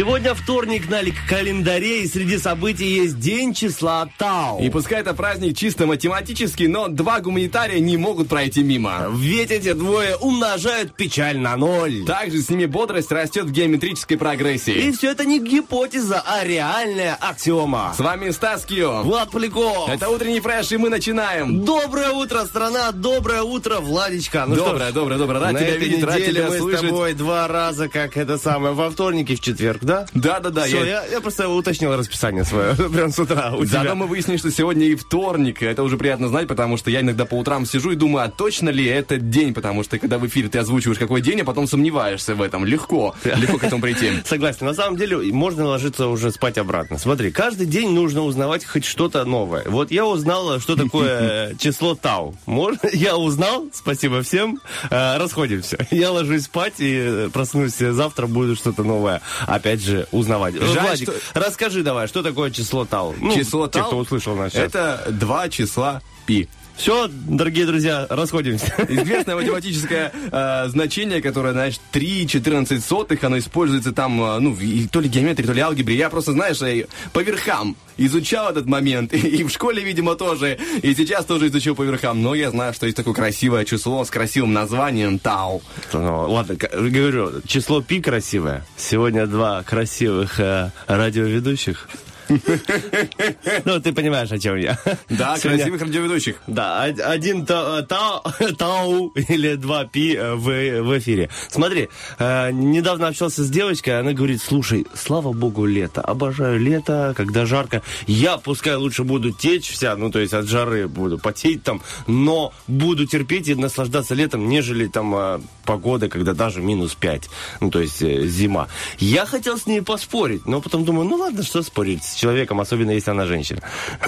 Сегодня вторник на календаре, и среди событий есть День числа Тау. И пускай это праздник чисто математический, но два гуманитария не могут пройти мимо. Ведь эти двое умножают печаль на ноль. Также с ними бодрость растет в геометрической прогрессии. И все это не гипотеза, а реальная аксиома. С вами Стас Кио. Влад Поляков. Это утренний фреш, и мы начинаем. Доброе утро, страна, доброе утро, Владичка. Ну доброе, что доброе, доброе. Рад тебя видеть, рад тебя мы слышать. с тобой два раза, как это самое, во вторник и в четверг, да? Да, да, да. Все, я- я, я просто уточнил расписание свое прям с утра у Заодно тебя. мы выяснили, что сегодня и вторник. Это уже приятно знать, потому что я иногда по утрам сижу и думаю, а точно ли этот день? Потому что когда в эфире ты озвучиваешь какой день, а потом сомневаешься в этом. Легко, легко к этому прийти. Согласен. На самом деле можно ложиться уже спать обратно. Смотри, каждый день нужно узнавать хоть что-то новое. Вот я узнал, что такое число Тау. Можно? Я узнал, спасибо всем. Э, Расходимся. Я ложусь спать и проснусь завтра, буду что-то новое опять же узнавать. Жаль, Владик, что- расскажи давай, что такое число Тау? Ну, Число те, Тау кто услышал нас сейчас. Это два числа пи. Все, дорогие друзья, расходимся. Известное математическое э, значение, которое, знаешь, 3,14 сотых, оно используется там, э, ну, в- и то ли геометрии, то ли алгебре. Я просто, знаешь, э, по верхам изучал этот момент, и, в школе, видимо, тоже, и сейчас тоже изучил по верхам. Но я знаю, что есть такое красивое число с красивым названием Тау. Ну, ладно, к- говорю, число пи красивое. Сегодня два красивых э, радиоведущих. Ну, ты понимаешь, о чем я. Да, красивых радиоведущих. Да, од- один та- та- тау или два пи э, в, эфире. Смотри, э, недавно общался с девочкой, она говорит, слушай, слава богу, лето. Обожаю лето, когда жарко. Я пускай лучше буду течь вся, ну, то есть от жары буду потеть там, но буду терпеть и наслаждаться летом, нежели там э, погода, когда даже минус 5, ну, то есть зима. Я хотел с ней поспорить, но потом думаю, ну, ладно, что спорить человеком, особенно если она женщина.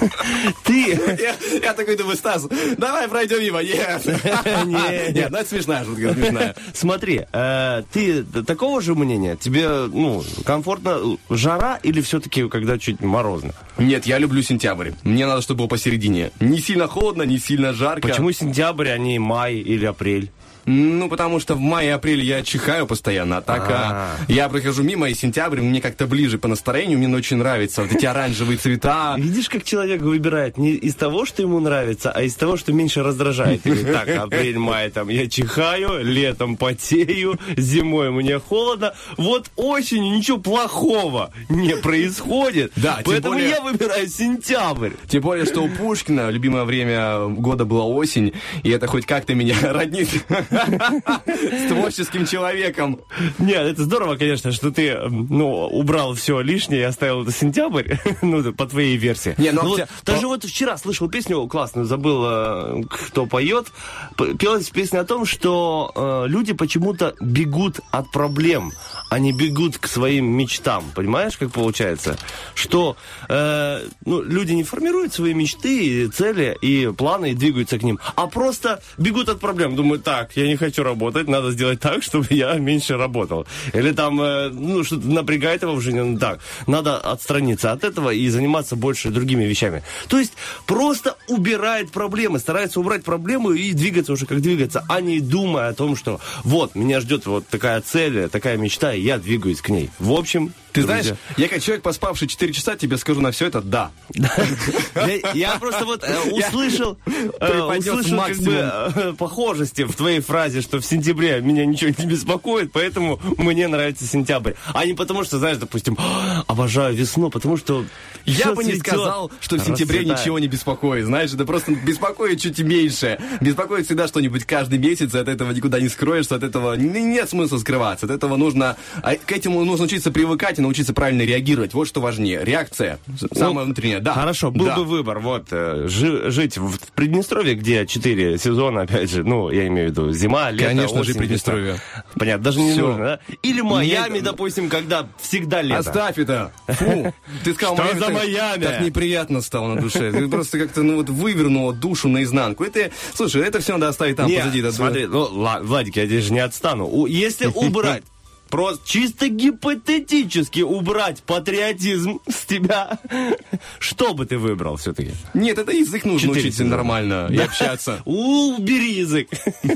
Ты... Я, такой думаю, Стас, давай пройдем мимо. Нет. Не. Нет, ну это смешная шутка, смешная. Смотри, э, ты такого же мнения? Тебе, ну, комфортно жара или все-таки когда чуть морозно? Нет, я люблю сентябрь. Мне надо, чтобы было посередине. Не сильно холодно, не сильно жарко. Почему сентябрь, а не май или апрель? Ну, потому что в мае и апреле я чихаю постоянно, а так а, А. я прохожу мимо, и сентябрь мне как-то ближе по настроению, мне очень нравится. Вот эти оранжевые цвета. Видишь, как человек выбирает не из того, что ему нравится, а из того, что меньше раздражает. Так, апрель, май, там, я чихаю, летом потею, зимой мне холодно. Вот осенью ничего плохого не происходит. Да, Поэтому более- я выбираю сентябрь. Тем более, что у Пушкина любимое время года была осень, и это хоть как-то меня роднит с творческим человеком. Нет, это здорово, конечно, что ты, ну, убрал все лишнее и оставил это сентябрь, ну, по твоей версии. Не, ну, вот, даже вот вчера слышал песню классную, забыл, э, кто поет. Пелась песня о том, что э, люди почему-то бегут от проблем, они бегут к своим мечтам. Понимаешь, как получается? Что э, ну, люди не формируют свои мечты, и цели и планы и двигаются к ним, а просто бегут от проблем. Думают, так, я не хочу работать, надо сделать так, чтобы я меньше работал. Или там, э, ну, что-то напрягает его в жизни, ну, так, надо отстраниться от этого и заниматься больше другими вещами. То есть просто убирает проблемы, старается убрать проблему и двигаться уже как двигаться, а не думая о том, что вот, меня ждет вот такая цель, такая мечта, и я двигаюсь к ней. В общем, Ты друзья, знаешь, я как человек, поспавший 4 часа, тебе скажу на все это «да». Я, просто вот э, услышал, э, услышал как бы э, похожести в твоей фразе. что в сентябре меня ничего не беспокоит, поэтому мне нравится сентябрь. А не потому, что, знаешь, допустим, «А, обожаю весну, потому что Я бы не сказал, что в сентябре ничего не беспокоит. Знаешь, это просто беспокоит чуть меньше. Беспокоит всегда что-нибудь каждый месяц, от этого никуда не скроешься, от этого нет смысла скрываться. От этого нужно, а к этому нужно учиться привыкать научиться правильно реагировать. Вот что важнее. Реакция. Самая внутренняя. Да. Хорошо, был Да. бы выбор, вот, э, жи- жить в Приднестровье, где четыре сезона, опять же, ну, я имею в виду зима, лето, Конечно же, осень, Приднестровье. весна. Понятно, даже не Всё. нужно, да? Или Майами, Нет. допустим, когда всегда лето. Оставь это. Фу. Ты сказал, Что Майами, за так- Майами? Так неприятно стало на душе. Ты просто как-то, ну вот, вывернула душу наизнанку. Это, слушай, это все надо оставить там Не, позади. Смотри, ну, ла- Владик, я здесь же не отстану. Если убрать, просто чисто гипотетически убрать патриотизм с тебя, что бы ты выбрал все-таки? Нет, это язык нужно Четыре учить сезона. нормально и общаться. Убери язык.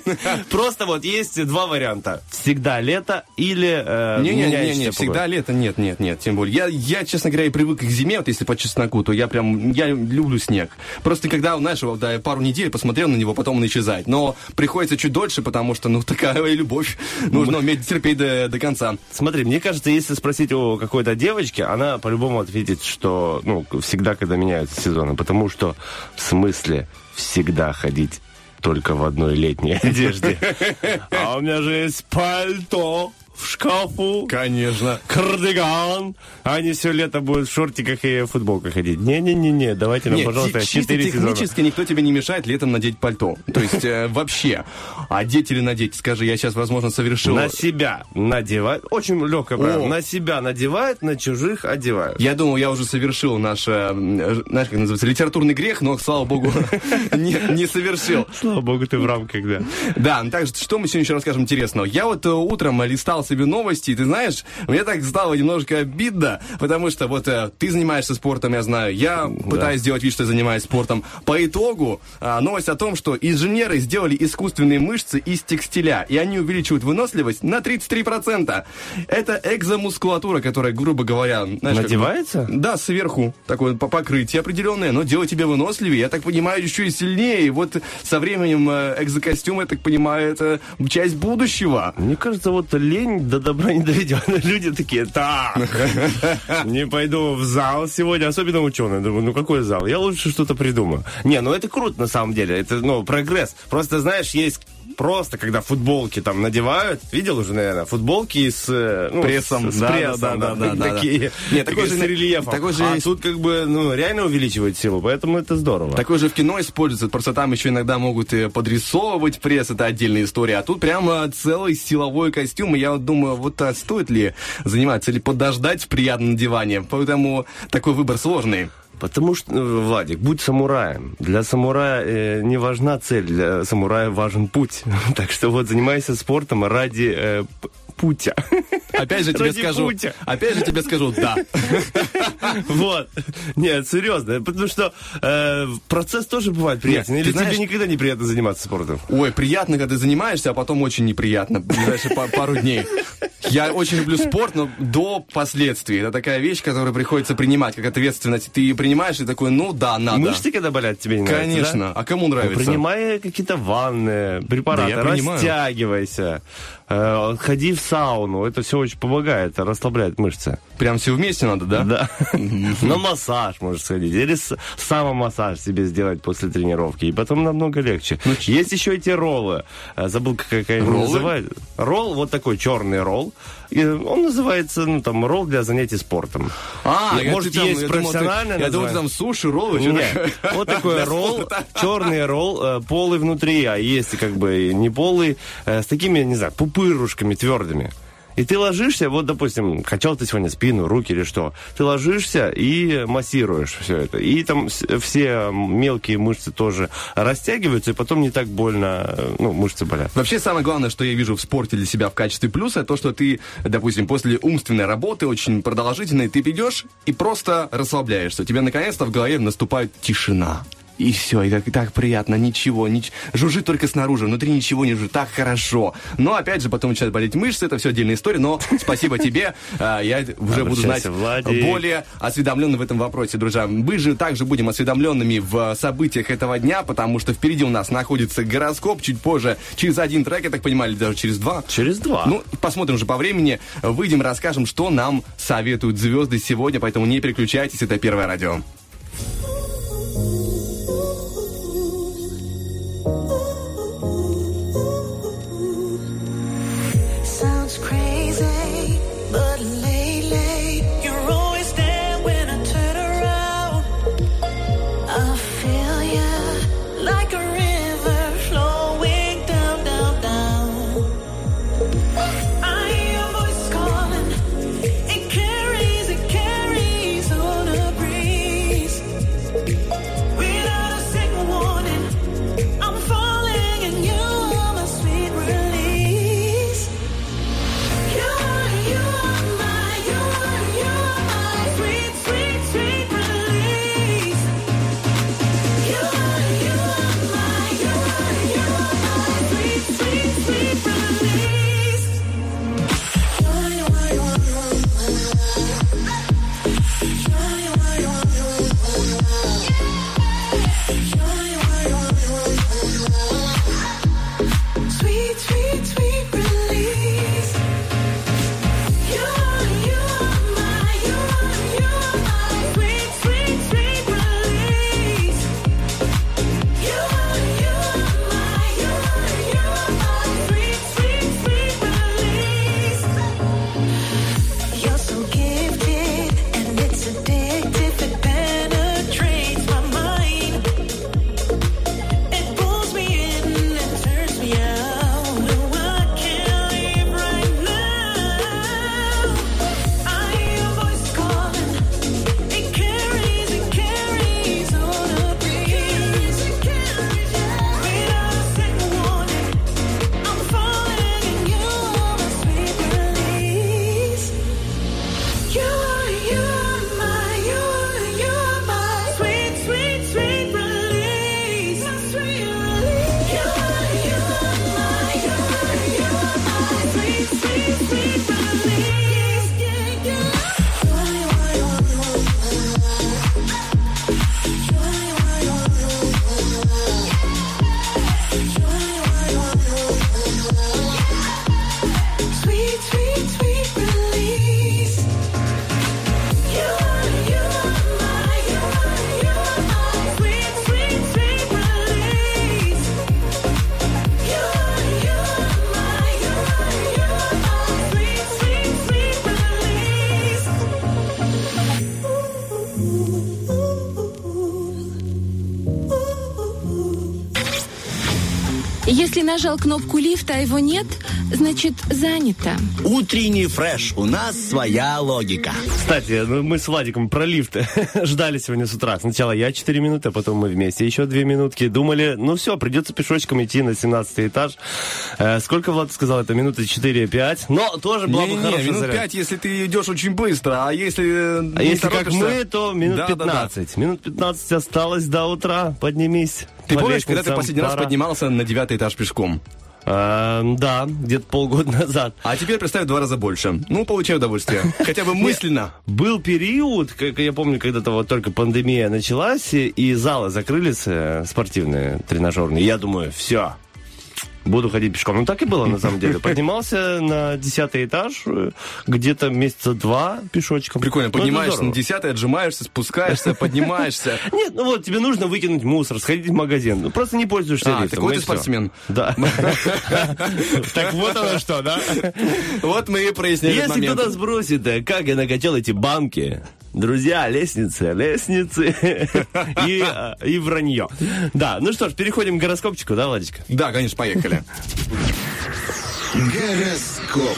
Просто вот есть два варианта. Всегда лето или э, Не-не-не, меняющаяся не, всегда погода. лето, нет, нет, нет, тем более. Я, я, честно говоря, и привык к зиме, вот если по чесноку, то я прям, я люблю снег. Просто когда, знаешь, вот, да, пару недель посмотрел на него, потом он исчезает. Но приходится чуть дольше, потому что, ну, такая любовь. Нужно уметь терпеть до, до конца. Смотри, мне кажется, если спросить у какой-то девочки, она по-любому ответит, что ну, всегда, когда меняются сезоны. Потому что в смысле всегда ходить только в одной летней одежде. А у меня же есть пальто в шкафу. Конечно. Кардиган. А они все лето будут в шортиках и футболках ходить. Не-не-не-не, давайте нам, Нет, пожалуйста, чи- чисто 4 сезона. технически никто тебе не мешает летом надеть пальто. То есть э, вообще. Одеть или надеть? Скажи, я сейчас, возможно, совершил... На себя надевают. Очень легкое правило. О. На себя надевают, на чужих одевают. Я думал, я уже совершил наш, э, знаешь, как называется, литературный грех, но, слава богу, не, не совершил. Слава богу, ты в рамках, да. Да, ну так, что мы сегодня еще расскажем интересного? Я вот э, утром листал себе новости, и ты знаешь, мне так стало немножко обидно, потому что вот э, ты занимаешься спортом, я знаю, я пытаюсь сделать вид, что я занимаюсь спортом. По итогу а, новость о том, что инженеры сделали искусственные мышцы из текстиля, и они увеличивают выносливость на 33%. Это экзомускулатура, которая, грубо говоря... знаешь, как- Надевается? да, сверху такое по- покрытие определенное, но делает тебя выносливее. Я так понимаю, еще и сильнее. И вот со временем э, экзокостюм, я так понимаю, это часть будущего. Мне кажется, вот лень до добра не доведет. Люди такие, так, не пойду в зал сегодня, особенно ученые. Думаю, ну какой зал? Я лучше что-то придумаю. Не, ну это круто на самом деле, это, ну, прогресс. Просто, знаешь, есть просто, когда футболки там надевают, видел уже, наверное, футболки с, э, ну, Прессом, с, с да, прессом, да, да, да, да, да. такие, Нет, такой же с на- рельефом. такой же а есть- тут как бы, ну, реально увеличивает силу, поэтому это здорово. Такой же в кино используется, просто там еще иногда могут э, подрисовывать пресс, это отдельная история. А тут прямо целый силовой костюм, и я вот думаю, вот а стоит ли заниматься или подождать в приятном надевании. Поэтому такой выбор сложный. Потому что, э, Владик, будь самураем. Для самурая э, не важна цель, для самурая важен путь. Так что вот занимайся спортом ради э, путя. Опять же тебе скажу, путя. опять же тебе скажу, да. Вот. Нет, серьезно. Потому что э, процесс тоже бывает приятен. Нет, Или знаешь- тебе никогда не приятно заниматься спортом? Ой, приятно, когда ты занимаешься, а потом очень неприятно. Ближайшие па- пару дней. Я очень люблю спорт, но до последствий. Это такая вещь, которую приходится принимать, как ответственность. Ты ее принимаешь и такой, ну да, надо. Мышцы, когда болят, тебе не нравится, Конечно. да? А кому Ну, нравится? Принимай какие-то ванны, препараты, Да я принимаю. Э, ходи в сауну. Это все очень помогает, расслабляет мышцы. Прям все вместе надо, да? Да. На массаж можешь сходить. Или самомассаж себе сделать после тренировки. И потом намного легче. Есть еще эти роллы. Э, Забыл, как они называют. Ролл, вот такой черный ролл. И он называется, ну, там, ролл для занятий спортом. А, И, я- может, там- есть я профессиональное Я думал, там суши, роллы. Нет, вот такой ролл, черный ролл, э, полый внутри, а есть как бы не полый, э, с такими, не знаю, пупырушками твердыми. И ты ложишься, вот, допустим, качал ты сегодня спину, руки или что, ты ложишься и массируешь все это. И там все мелкие мышцы тоже растягиваются, и потом не так больно, э, ну, мышцы болят. Вообще, самое главное, что я вижу в спорте для себя в качестве плюса, то, что ты, допустим, после умственной работы, очень продолжительной, ты придешь и просто расслабляешься. У тебя наконец-то в голове наступает тишина. И все, и так, и так приятно, ничего, нич... жужжит только снаружи, внутри ничего не жужжит, так хорошо. Но опять же, потом начинают болеть мышцы, это все отдельная история, но спасибо тебе, а, я уже буду знать более осведомленный в этом вопросе, друзья. Мы же также будем осведомленными в событиях этого дня, потому что впереди у нас находится гороскоп, чуть позже, через один трек, я так понимаю, или даже через два. Через два. Ну, посмотрим уже по времени, выйдем, расскажем, что нам советуют звезды сегодня, поэтому не переключайтесь, это Первое радио. Oh. Нажал кнопку лифта, а его нет, значит, занято. Утренний фреш. У нас своя логика. Кстати, ну, мы с Владиком про лифт ждали сегодня с утра. Сначала я 4 минуты, а потом мы вместе еще 2 минутки. Думали, ну все, придется пешочком идти на 17 этаж. Э, сколько Влад сказал? Это минуты 4-5. Но тоже была не, бы хорошая минут заряд. 5, если ты идешь очень быстро, а если А если как мы, то минут Да, да, да. 15. Минут 15 осталось до утра. Поднимись. Ты по помнишь, когда ты последний раз поднимался на девятый этаж пешком? Э, да, где-то полгода назад. А теперь представь два раза больше. Ну, получай удовольствие. Хотя бы мысленно. Был период, как я помню, когда-то вот только пандемия началась, и- залы закрылись э, спортивные, тренажерные. Я думаю, все, буду ходить пешком. Ну, так и было, на самом деле. Поднимался на десятый этаж, где-то месяца два пешочком. Прикольно, Ну, поднимаешься на десятый, отжимаешься, спускаешься, поднимаешься. Нет, ну вот, тебе нужно выкинуть мусор, сходить в магазин. Ну, просто не пользуешься А, лифтом. так вот ты спортсмен. Да. Так вот оно что, да? Вот мы и прояснили Если кто-то спросит, э, как я накачал эти банки, друзья, лестницы, лестницы и, э, и вранье. Да, ну что ж, переходим к гороскопчику, да, Владечка? Да, конечно, поехали. Гороскоп.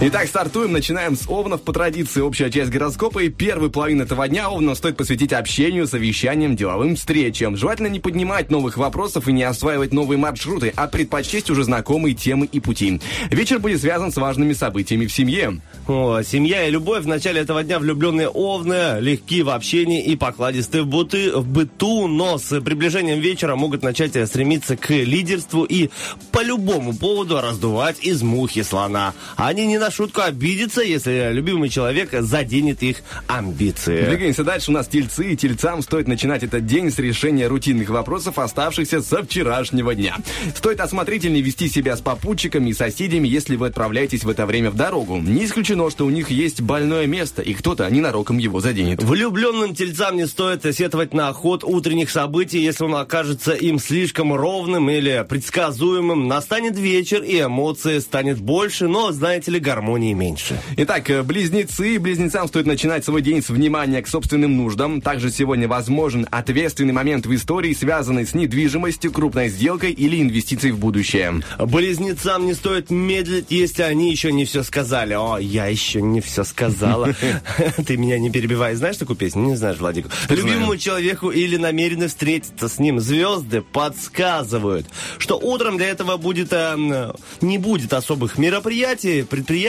Итак, стартуем, начинаем с Овнов по традиции. Общая часть гороскопа и первый половину этого дня Овнов стоит посвятить общению, совещаниям, деловым встречам. Желательно не поднимать новых вопросов и не осваивать новые маршруты, а предпочесть уже знакомые темы и пути. Вечер будет связан с важными событиями в семье. О, семья и любовь в начале этого дня влюбленные овны, легки в общении и покладисты в, буты, в быту, но с приближением вечера могут начать стремиться к лидерству и по любому поводу раздувать из мухи слона. Они не на шутку обидятся, если любимый человек заденет их амбиции. Двигаемся дальше. У нас тельцы, и тельцам стоит начинать этот день с решения рутинных вопросов, оставшихся со вчерашнего дня. Стоит осмотрительнее вести себя с попутчиками и соседями, если вы отправляетесь в это время в дорогу. Не исключено, что у них есть больное место, и кто-то ненароком его заденет. Влюбленным тельцам не стоит сетовать на ход утренних событий, если он окажется им слишком ровным или предсказуемым. Настанет вечер, и эмоции станет больше, но, знаете ли, гармонии меньше. Итак, э, близнецы. Близнецам стоит начинать свой день с внимания к собственным нуждам. Также сегодня возможен ответственный момент в истории, связанный с недвижимостью, крупной сделкой или инвестицией в будущее. Близнецам не стоит медлить, если они еще не все сказали. О, я еще не все сказала. Ты меня не перебивай. Знаешь такую песню? Не знаешь, Владик. Любимому человеку или намерены встретиться с ним. Звезды подсказывают, что утром для этого будет э, не будет особых мероприятий, предприятий,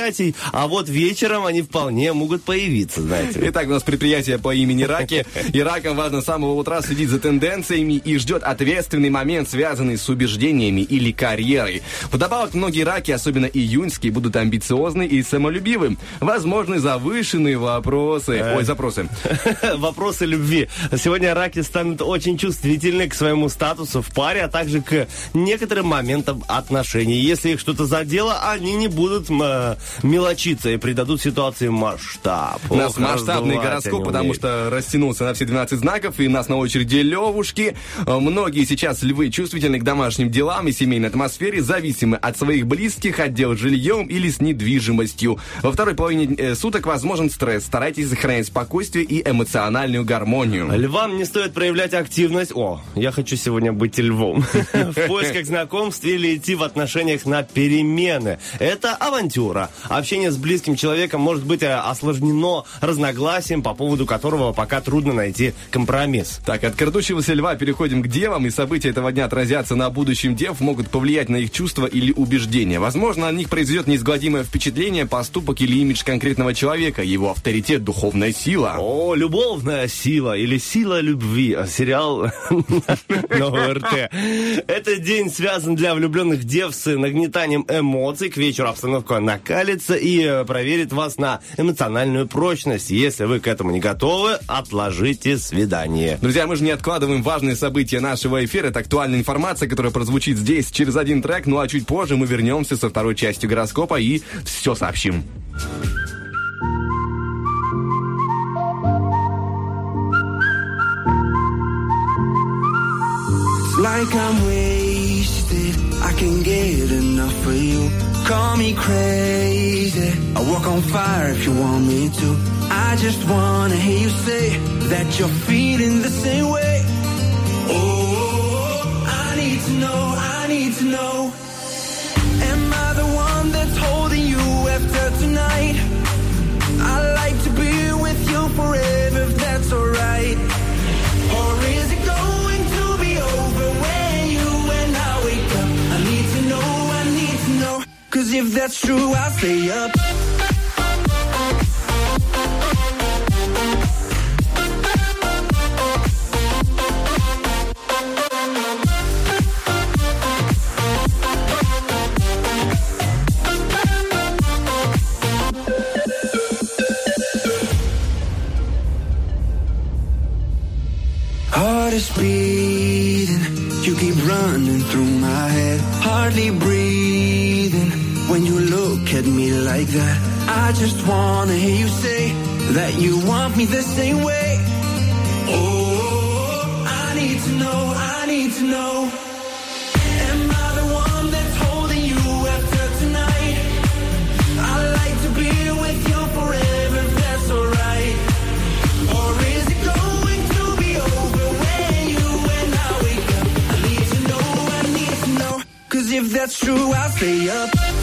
а вот вечером они вполне могут появиться, знаете. Итак, у нас предприятие по имени Раки. И ракам важно с самого утра следить за тенденциями и ждет ответственный момент, связанный с убеждениями или карьерой. Вдобавок, многие раки, особенно июньские, будут амбициозны и самолюбивы. Возможны завышенные вопросы. Ой, запросы. Вопросы любви. Сегодня раки станут очень чувствительны к своему статусу в паре, а также к некоторым моментам отношений. Если их что-то задело, они не будут э, мелочиться и придадут ситуации масштаб. У нас Ох, масштабный гороскоп, потому что растянулся на все 12 знаков, и у нас на очереди левушки. Э, Многие сейчас львы чувствительны к домашним делам и семейной атмосфере, зависимы от своих близких, отдел жильем или с недвижимостью. Во второй половине э, суток возможен стресс. Старайтесь сохранять спокойствие и эмоциональную гармонию. Львам не стоит проявлять активность. О, я хочу сегодня быть львом. В поисках знакомств или идти в отношениях на перемены. Это авантюра. Общение с близким человеком может быть э, осложнено разногласием, по поводу которого пока трудно найти компромисс. Так, от крадущегося льва переходим к девам, и события этого дня отразятся на будущем дев, могут повлиять на их чувства или убеждения. Возможно, на них произведет неизгладимое впечатление, поступок или имидж конкретного человека, его авторитет, духовная сила. О, любовная сила или сила любви. Сериал на ОРТ. Этот день связан для влюбленных дев с нагнетанием эмоций. К вечеру обстановка накалится и э, проверит вас на эмоциональную прочность. Если вы к этому не готовы, отложите свидание. Друзья, мы же не откладываем важные события нашего эфира. Это актуальная информация, которая прозвучит здесь через один трек. Ну а чуть позже мы вернемся со второй частью гороскопа и все сообщим. Like I'm wasted. I can get enough of you. Call me crazy. I walk on fire if you want me to. I just wanna hear you say that you're feeling the same way. Oh, I need to know. I need to know. Am I the one that's holding you after tonight? I like to be with you forever if that's alright. Cause if that's true, I'll stay up. Heart is beating, you keep running through my head. Hardly breathing at me like that. I just wanna hear you say that you want me the same way. Oh, I need to know, I need to know. Am I the one that's holding you after tonight? I like to be with you forever, that's alright. Or is it going to be over when you and I wake up? I need to know, I need to know. Cause if that's true, I'll stay up.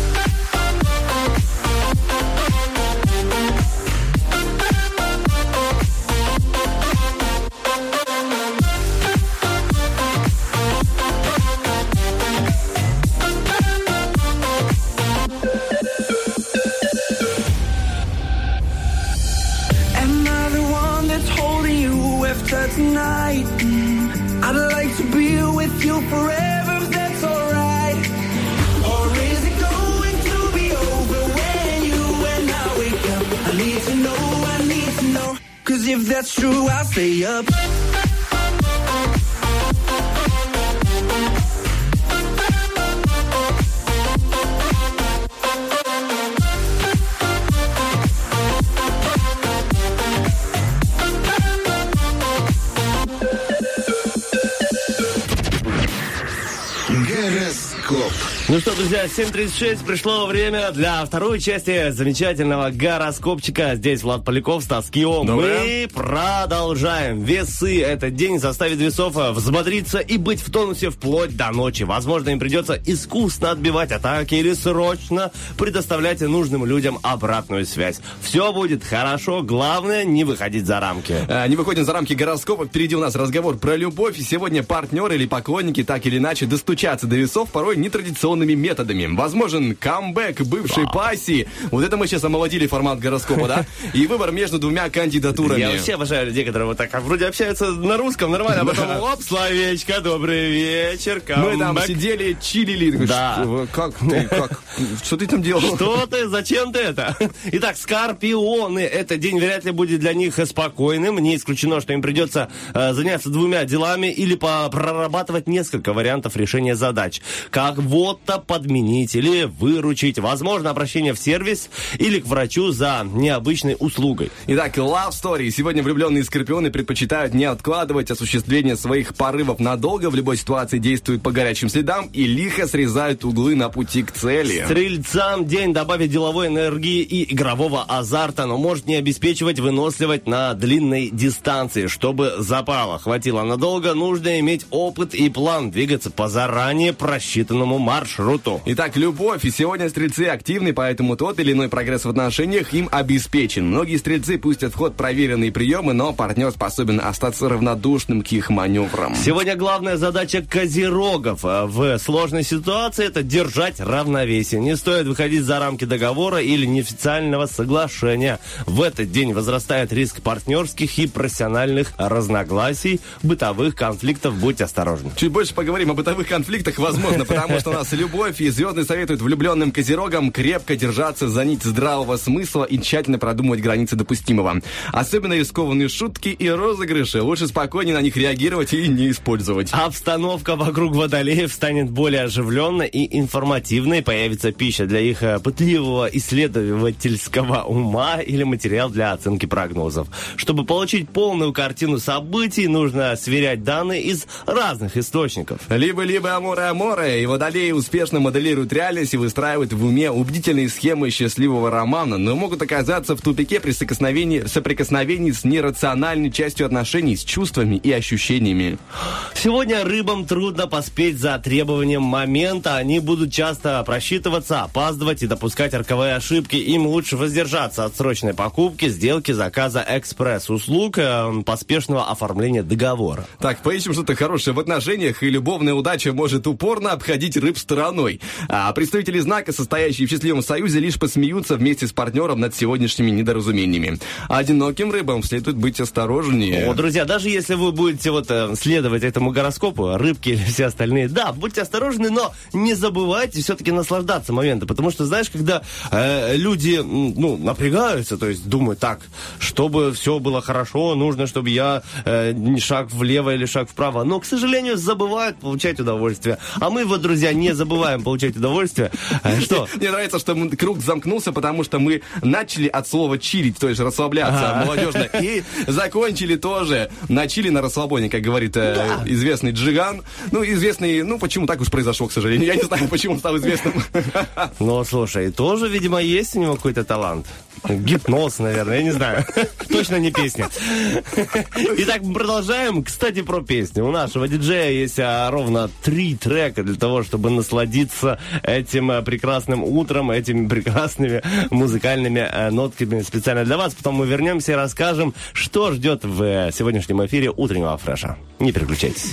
If that's true, I'll stay up. Друзья, 7.36 пришло время для второй части замечательного гороскопчика. Здесь Влад Поляков, Стас Кио. Мы продолжаем. Весы этот день заставит весов э, взбодриться и быть в тонусе вплоть до ночи. Возможно, им придется искусно отбивать атаки или срочно предоставлять нужным людям обратную связь. Все будет хорошо, главное не выходить за рамки. А, Не выходим за рамки гороскопа. Впереди у нас разговор про любовь. И сегодня партнеры или поклонники так или иначе достучаться до весов порой нетрадиционными методами. Возможен камбэк бывшей пассии. Вот это мы сейчас омолодили формат гороскопа, да? И выбор между двумя кандидатурами. Я вообще обожаю людей, которые вот так а вроде общаются на русском нормально, а потом оп, словечко, добрый вечер, Мы там камбэк. сидели, чилили. Да. «Что, Как ты, как? Что ты там делал? Что ты? Зачем ты это? Итак, скорпионы. Этот день вряд ли будет для них спокойным. Не исключено, что им придется э, заняться двумя делами или прорабатывать несколько вариантов решения задач. Как вот-то подменить или выручить. Возможно, обращение в сервис или к врачу за необычной услугой. Итак, love story. Сегодня влюбленные скорпионы предпочитают не откладывать осуществление своих порывов надолго, в любой ситуации действуют по горячим следам и лихо срезают углы на пути к цели. Стрельцам день добавит деловой энергии и игрового азарта, но может не обеспечивать выносливость на длинной дистанции. Чтобы запала хватило надолго, нужно иметь опыт и план двигаться по заранее просчитанному маршруту. Итак, любовь. И сегодня стрельцы активны, поэтому тот или иной прогресс в отношениях им обеспечен. Многие стрельцы пустят в ход проверенные приемы, но партнер способен остаться равнодушным к их маневрам. Сегодня главная задача козерогов э, в сложной ситуации это держать равновесие. Не стоит выходить за рамки договора или неофициального соглашения. В этот день возрастает риск партнерских и профессиональных разногласий, бытовых конфликтов. Будьте осторожны. Чуть больше поговорим о бытовых конфликтах, возможно, потому что у нас любовь, и звезды советуют влюбленным козерогам крепко держаться за нить здравого смысла и тщательно продумывать границы допустимого. Особенно рискованные шутки и розыгрыши. Лучше спокойнее на них реагировать и не использовать. Обстановка вокруг водолеев станет более оживленной и информативной. Появится пища для их э, пытливого исследовательского ума или материал для оценки прогнозов. Чтобы получить полную картину событий, нужно сверять данные из разных источников. Либо-либо аморе-аморе, и водолеи успешно моделируют реальность и выстраивают в уме убедительные схемы счастливого романа, но могут оказаться в тупике при соприкосновении, соприкосновении с нерациональной частью отношений, с чувствами и ощущениями. Сегодня рыбам трудно поспеть за требованием момента. Они будут часто просчитываться, опаздывать и допускать роковые ошибки. Им лучше воздержаться от срочной покупки, сделки, заказа экспресс-услуг, э, поспешного оформления договора. Так, поищем что-то хорошее в отношениях, и любовная удача может упорно обходить рыб стороной. А представители знака, состоящие в счастливом союзе, лишь посмеются вместе с партнером над сегодняшними недоразумениями. Одиноким рыбам следует быть осторожнее. О, друзья, даже если вы будете вот э, следовать этому гороскопу, рыбки или все остальные, да, будьте осторожны, но не забывайте все-таки наслаждаться моментом, потому что, знаешь, когда э, люди, ну, напрягаются, то есть думают, так, чтобы все было хорошо, нужно, чтобы я э, шаг влево или шаг вправо, но, к сожалению, забывают получать удовольствие. А мы вот, друзья, не забываем получать удовольствие. Э, Что? Мне нравится, что круг замкнулся, потому что мы начали от слова чилить, то есть расслабляться молодежно, и закончили тоже на чили на расслабоне, как говорит э, известный Джиган. Ну, известный, ну, почему так уж произошло, к сожалению. Я не знаю, почему он стал известным. Ну, слушай, тоже, видимо, есть у него какой-то талант. Гипноз, наверное, я не знаю. Точно не песня. Итак, мы продолжаем. Кстати, про песни. У нашего диджея есть а, ровно три трека для того, чтобы насладиться насладиться этим э, прекрасным утром, этими прекрасными музыкальными э, нотками специально для вас. Потом мы вернемся и расскажем, что ждет в э, сегодняшнем эфире утреннего фреша. Не переключайтесь.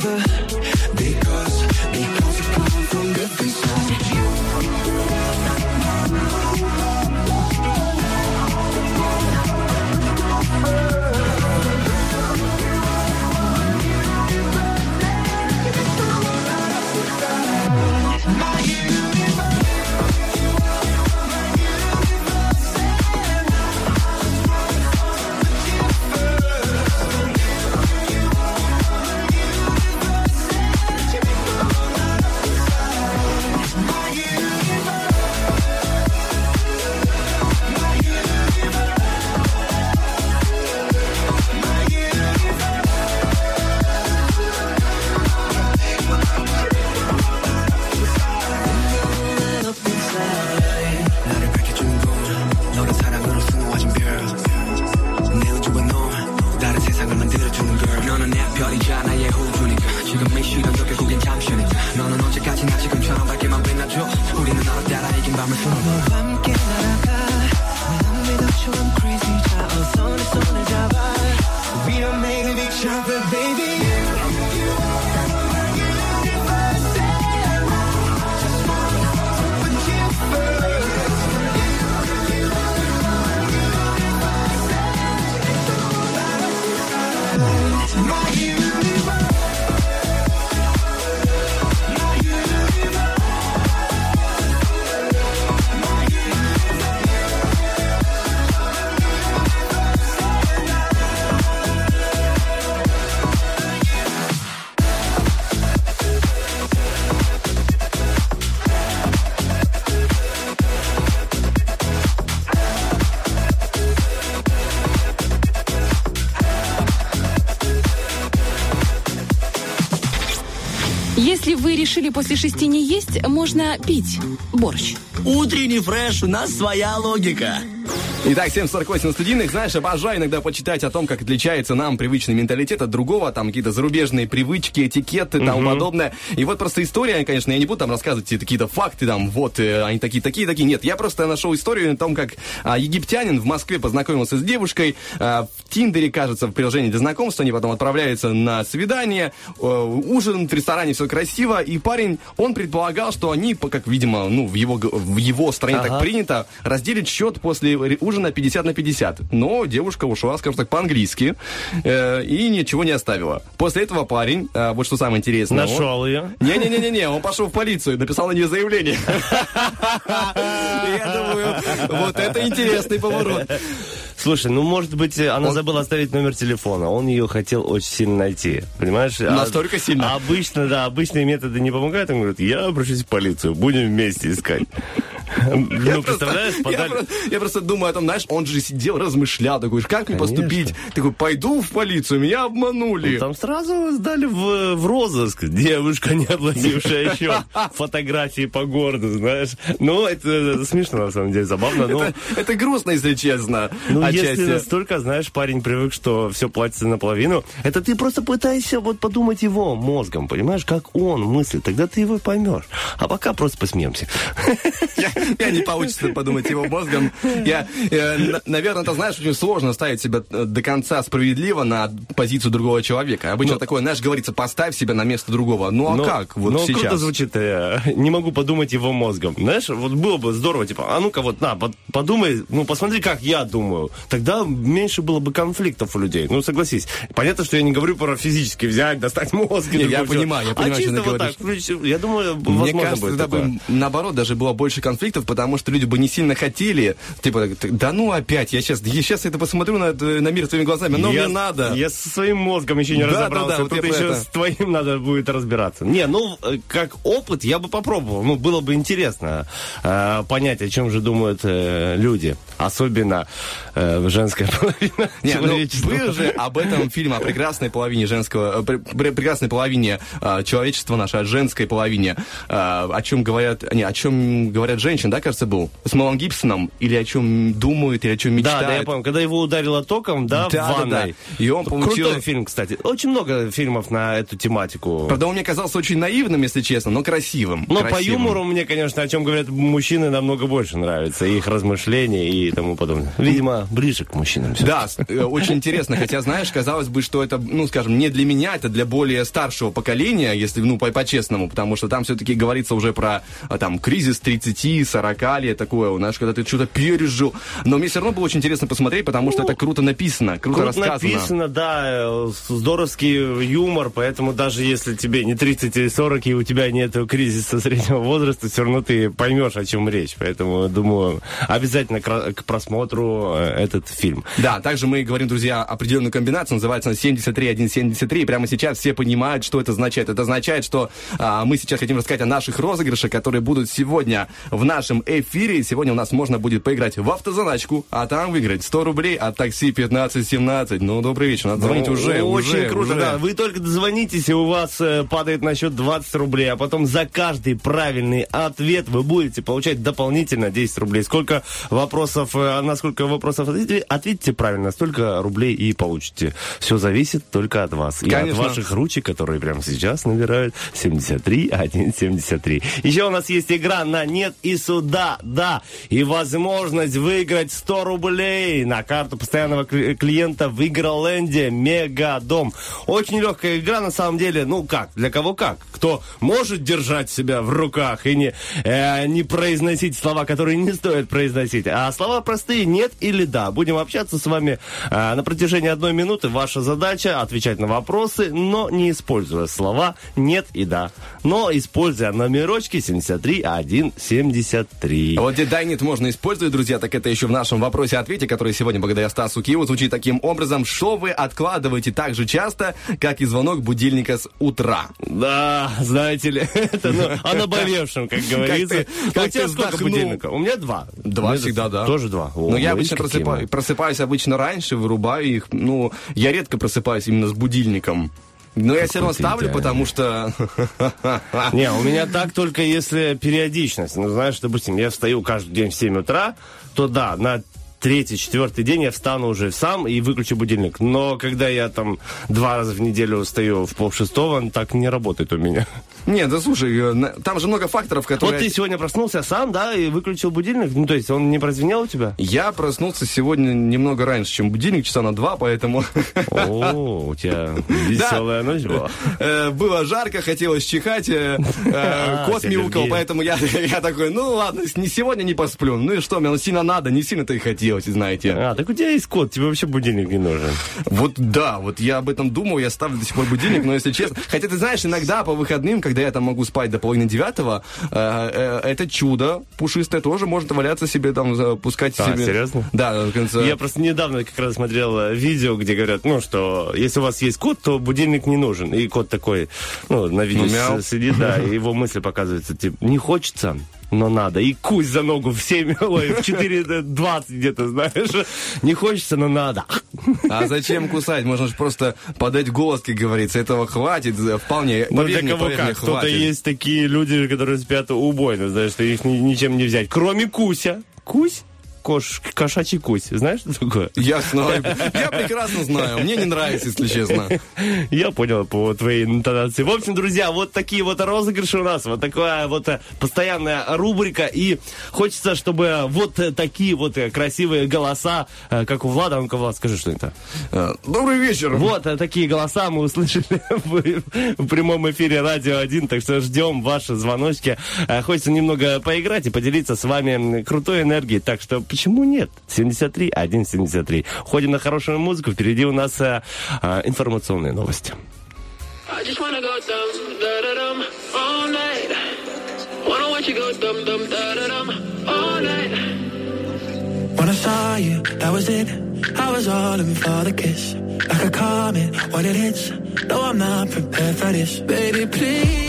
Together. Решили после шести не есть, можно пить борщ. Утренний фреш, у нас своя логика. Итак, 7.48 на студийных. Знаешь, обожаю иногда почитать о том, как отличается нам привычный менталитет от другого, там какие-то зарубежные привычки, этикеты и тому подобное. И вот просто история, конечно, я не буду там рассказывать какие-то факты, там, вот, э, они такие, такие, такие. Нет, я просто нашел историю о том, как а, египтянин в Москве познакомился с девушкой, а, в Тиндере, кажется, в приложении для знакомства, они потом отправляются на свидание, э, ужин в ресторане, все красиво, и парень, он предполагал, что они, как, видимо, ну, в его, в его стране так принято, разделить счет после ре- ужина 50 на 50. Но девушка ушла, скажем так, по-английски э, и ничего не оставила. После этого парень, э, вот что самое интересное... он- Нашел ее. не-не-не-не, он пошел в полицию, написал на нее заявление. Я думаю, вот это интересный поворот. Слушай, ну, может быть, она забыла оставить номер телефона. Он ее хотел очень сильно найти. Понимаешь? А- Настолько сильно? а обычно, да, обычные методы не помогают. Он говорит, я обращусь в полицию, будем вместе искать. Ну, представляешь, Я подали... просто, я просто думаю о том, знаешь, он же сидел, размышлял, такой, как мне поступить? Такой, пойду в полицию, меня обманули. Там сразу сдали в, розыск. Девушка, не оплатившая счет. Фотографии по городу, знаешь. Ну, это смешно, на самом деле, забавно. Но, Это, грустно, если честно. ну, если настолько, знаешь, парень привык, что все платится наполовину, это ты просто пытаешься вот подумать его мозгом, понимаешь, как он мыслит. Тогда ты его поймешь. А пока просто посмеемся. Я, я не получится подумать его мозгом. Я, э, на- наверное, ты знаешь, очень сложно ставить себя э, до конца справедливо на позицию другого человека. Обычно такое, знаешь, говорится, поставь себя на место другого. Ну а Но- как вот но сейчас? круто звучит. э, не могу подумать его мозгом. Знаешь, вот было бы здорово, типа, а ну-ка вот, на, под- подумай, ну, посмотри, как я думаю. Тогда меньше было бы конфликтов у людей. Ну, согласись. Понятно, что я не говорю про физически взять, достать мозг. и Не, такое я понимаю, я понимаю, а что ты вот говоришь. так, я думаю, Мне возможно кажется, будет тогда бы, наоборот, даже было больше конфликтов, потому что люди бы не сильно хотели, типа, да ну опять, я сейчас, я сейчас это посмотрю на, на мир своими глазами, но я, мне надо. Я со своим мозгом еще не Да, да, разобрался. да, вот Тут про еще это. с твоим надо будет разбираться. Не, ну, э, как опыт я бы попробовал. Ну, было бы интересно э, понять, о чем же думают э, люди. Особенно э, женская половина Не, ну, человечества. был же об этом фильм о прекрасной половине женского, э, пр- пр- прекрасной половине э, человечества нашей, о женской половине, э, о чем говорят, не, о чем говорят женщины, да, кажется, был, с Мэлом Гибсоном, или о чем думают, или о чем Да, мечтают. да, я помню, когда его ударило током, да, Да, в да, ванной. да. И он получил- Крутой фильм, кстати. Очень много фильмов на эту тематику. Правда, он мне казался очень наивным, если честно, но красивым. Но по красивым. юмору мне, конечно, о чем говорят мужчины, намного больше нравится. Их размышления и тому подобное. Видимо, ближе к мужчинам. Да, э, очень интересно. Хотя, знаешь, казалось бы, что это, ну, скажем, не для меня, это для более старшего поколения, если, ну, по- по-честному, потому что там все-таки говорится уже про, а, там, кризис 30-40 лет, такое, знаешь, когда ты что-то пережил. Но мне все равно было очень интересно посмотреть, потому что это круто написано, круто, Круто рассказано. написано, да, э, здоровский юмор, поэтому даже если тебе не 30 или 40, и у тебя нет кризиса среднего возраста, все равно ты поймешь, о чем речь. Поэтому, думаю, обязательно к, просмотру э, этот фильм. Да, также мы говорим, друзья, определенную комбинацию, называется она 73173, и прямо сейчас все понимают, что это означает. Это означает, что а, мы сейчас хотим рассказать о наших розыгрышах, которые будут сегодня в нашем эфире. Сегодня у нас можно будет поиграть в автозаначку, а там выиграть 100 рублей от такси 1517. Ну, добрый вечер, надо звонить Ну, уже, Очень уже, круто, уже. да. Вы только дозвонитесь, и у вас э, падает на счет 20 рублей, а потом за каждый правильный ответ вы будете получать дополнительно 10 рублей. Сколько вопросов, э, на сколько вопросов ответите, ответите правильно, столько рублей и получите. Все зависит только от вас. И Конечно. от ваших ручек, которые прямо сейчас набирают 73 173. Еще у нас есть игра на нет и сюда, да. И возможность выиграть 100 рублей на карту постоянного кли- клиента в Игроленде Мегадом. Очень легкая игра, на самом деле. Ну как, для кого как. Кто может держать себя в руках и не, э, не произносить слова, которые не стоит произносить. А слова простые нет или да. Будем общаться с вами э, на протяжении одной минуты. Ваша задача отвечать на вопросы, но не используя слова нет и да. Но используя номерочки 73 173. А Вот где Дайнет можно использовать, друзья, так это еще в нашем вопросе-ответе, который сегодня, благодаря Стасу Киеву, звучит таким образом. Что вы откладываете так же часто, как и звонок будильника с утра? Да, знаете ли, это ну, о наболевшем, как говорится. ты- А как у тебя ты сколько будильников? У меня два. Два всегда, да. Тоже два. О, Но я видишь, обычно какие просыпаю- мы. просыпаюсь обычно раньше, вырубаю их. Ну, я редко просыпаюсь именно с будильником. Но я все равно ставлю, потому что... Не, у меня так только если периодичность. Ну, знаешь, допустим, я встаю каждый день в 7 утра, то да, на третий, четвертый день я встану уже сам и выключу будильник. Но когда я там два раза в неделю встаю в полшестого, так не работает у меня. Нет, да слушай, э, там же много факторов, Вот которые... ты сегодня проснулся сам, да, и выключил будильник? Ну, то есть он не прозвенел у тебя? Я проснулся сегодня немного раньше, чем будильник, часа на два, поэтому... О, у тебя веселая ночь была. Э, Было жарко, хотелось чихать, э, э, кот мяукал, поэтому я, такой, ну ладно, не сегодня не посплю. Ну и что, мне сильно надо, не сильно-то и хотелось, знаете. А, так у тебя есть код, тебе вообще будильник не нужен. Вот да, вот я об этом думал, я ставлю до сих пор будильник, но если честно... Хотя ты знаешь, иногда по выходным, когда я там могу спать до половины девятого, э, э, это чудо пушистое тоже может валяться себе там, запускать А, себе... серьезно? Да, до конца. Я просто недавно как раз смотрел э, видео, где говорят, ну, что если у вас есть кот, то будильник не нужен. И кот такой, ну, на видео Ну, мяу. сидит, да, и его мысли показываются, типа, не хочется, но надо. И кусь за ногу в 7, ой, в 4.20 где-то, знаешь. Не хочется, но надо. А зачем кусать? Можно же просто подать голос, как говорится. Этого хватит, э, вполне. Ну, для кого как. Кто-то есть такие люди, которые спят убойно, знаешь, что их ни- ничем не взять. Кроме Куся. Кусь? Кош, кошачий кусь. Знаешь, что такое? Я знаю. Я прекрасно знаю. Мне не нравится, если честно. Я понял по твоей интонации. В общем, друзья, вот такие вот розыгрыши у нас. Вот такая вот э, постоянная рубрика. И хочется, чтобы вот э, такие вот э, красивые голоса, как у Влада. Ну-ка, Влад, скажи, что это. Э, Добрый вечер. Вот такие голоса мы услышали в, прямом эфире Радио 1. Так что ждем ваши звоночки. Хочется немного поиграть и поделиться с вами крутой энергией. Так что почему нет? 73 173. Ходим на хорошую музыку. Впереди у нас э, э, информационные новости. I just wanna go dum da da dum all night. Wanna watch you go dum dum da da dum all night. When I saw you, that was it. I was all in for the kiss. Like a comet when it hits. No, I'm not prepared for this. Baby, please.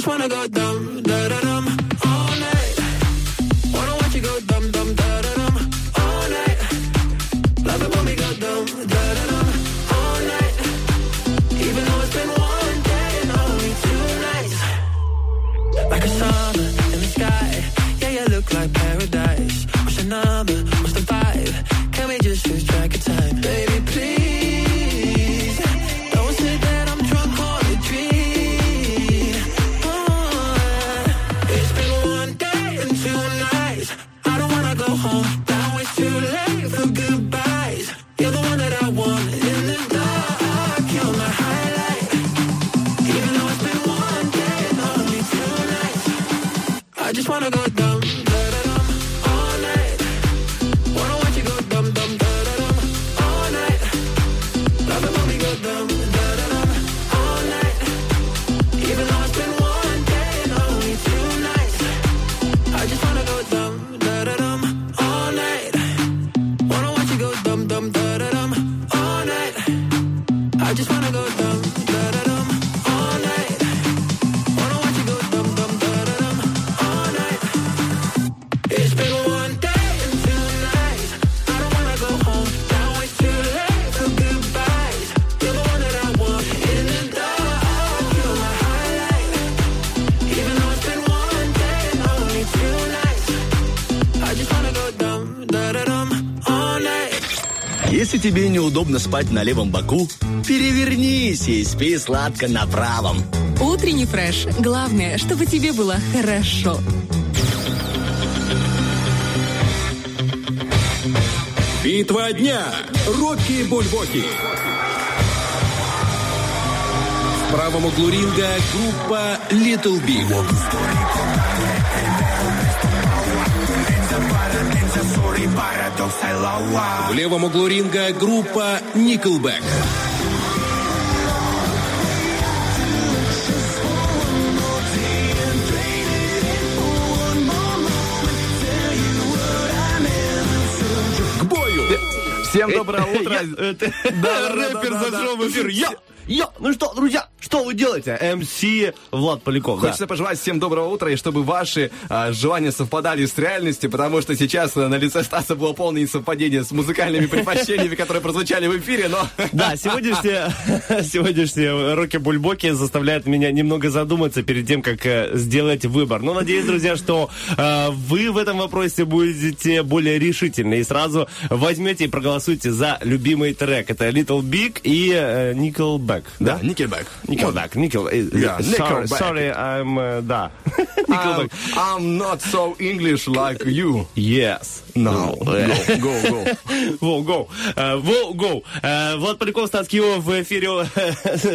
Just wanna go dumb, тебе неудобно спать на левом боку, перевернись и спи сладко на правом. Утренний фреш. Главное, чтобы тебе было хорошо. Битва дня. Рокки Бульбоки. В правом углу ринга группа Little Big. В левом углу ринга группа Nickelback. К бою! Всем доброе утро. Я- это- Да, Рэпер зашел в эфир. Я, я, ну что, друзья, что вы делаете? МС Влад Поляков. да. Хочется пожелать всем доброго утра, и чтобы ваши а, желания совпадали с реальностью, потому что сейчас а, на лице Стаса было полное несовпадение с музыкальными предпочтениями, которые прозвучали в эфире, но... Да, сегодняшние, сегодняшние роки-бульбоки заставляют меня немного задуматься перед тем, как э, сделать выбор. Но надеюсь, друзья, что э, вы в этом вопросе будете более решительны и сразу возьмете и проголосуйте за любимый трек. Это Little Big и э, Nickelback. Да, Nickelback. Nickelback. Nickel, э, Yeah, sorry, Nickelback. sorry, I'm, э, да. I'm, Nickelback. I'm not so English like you. Yes. No, go, go, go. Воу. Э, гоу. Э, Влад Поляков, Стас Кио в эфире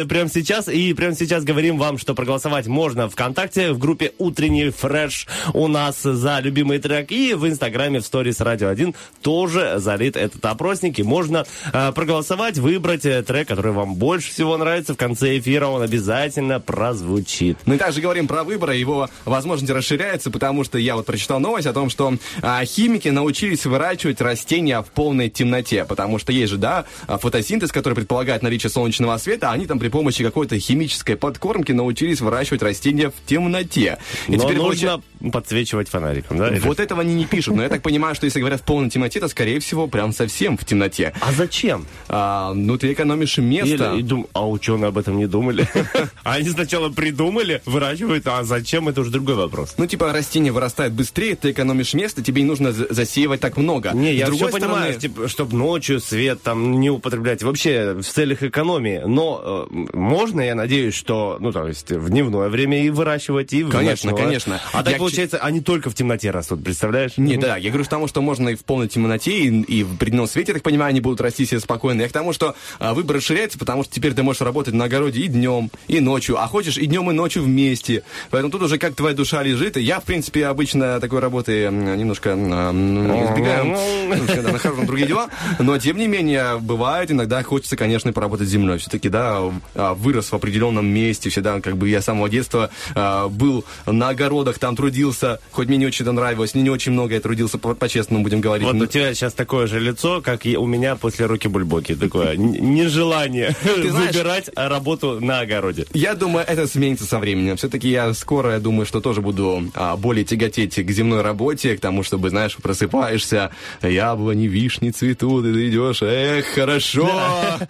прямо сейчас. И прямо сейчас говорим вам, что проголосовать можно ВКонтакте в группе «Утренний фреш» у нас за любимый трек. И в Инстаграме в сторис Радио 1 тоже залит этот опросник. И можно э, проголосовать, выбрать э, трек, который вам больше всего нравится. В конце эфира он обязательно прозвучит. Мы также говорим про выборы, его возможности расширяются, потому что я вот прочитал новость о том, что а, химики научились выращивать растения в полной темноте, потому что есть же, да, фотосинтез, который предполагает наличие солнечного света, а они там при помощи какой-то химической подкормки научились выращивать растения в темноте. И Но теперь нужно подсвечивать фонариком, да? Вот этого они не пишут, но я так понимаю, что если говорят в полной темноте, то, скорее всего, прям совсем в темноте. А зачем? А, ну, ты экономишь место. Или, и дум- а ученые об этом не думали. Они сначала придумали, выращивают, а зачем, это уже другой вопрос. Ну, типа, растение вырастает быстрее, ты экономишь место, тебе не нужно за- засеивать так много. Не, я все понимаю, типа, чтобы ночью свет там не употреблять, вообще в целях экономии. Но э, можно, я надеюсь, что, ну, то есть в дневное время и выращивать, и в Конечно, конечно. А так получается, они только в темноте растут, представляешь? Не, да, я говорю к тому, что можно и в полной темноте, и, и в определенном свете, я так понимаю, они будут расти себе спокойно. Я к тому, что а, выбор расширяется, потому что теперь ты можешь работать на огороде и днем, и ночью, а хочешь и днем, и ночью вместе. Поэтому тут уже как твоя душа лежит. И я, в принципе, обычно такой работы немножко м, избегаю, потому что, да, нахожу на другие дела. Но, тем не менее, бывает, иногда хочется, конечно, поработать с землей. Все-таки, да, а, вырос в определенном месте, всегда, как бы я с самого детства а, был на огородах, там трудился трудился, хоть мне не очень это нравилось, не, не очень много я трудился, по- по-честному будем говорить. Вот у тебя сейчас такое же лицо, как и у меня после руки бульбоки. Такое нежелание выбирать работу на огороде. Я думаю, это сменится со временем. Все-таки я скоро, я думаю, что тоже буду а, более тяготеть к земной работе, к тому, чтобы, знаешь, просыпаешься, яблони, вишни цветут, и ты идешь, эх, хорошо.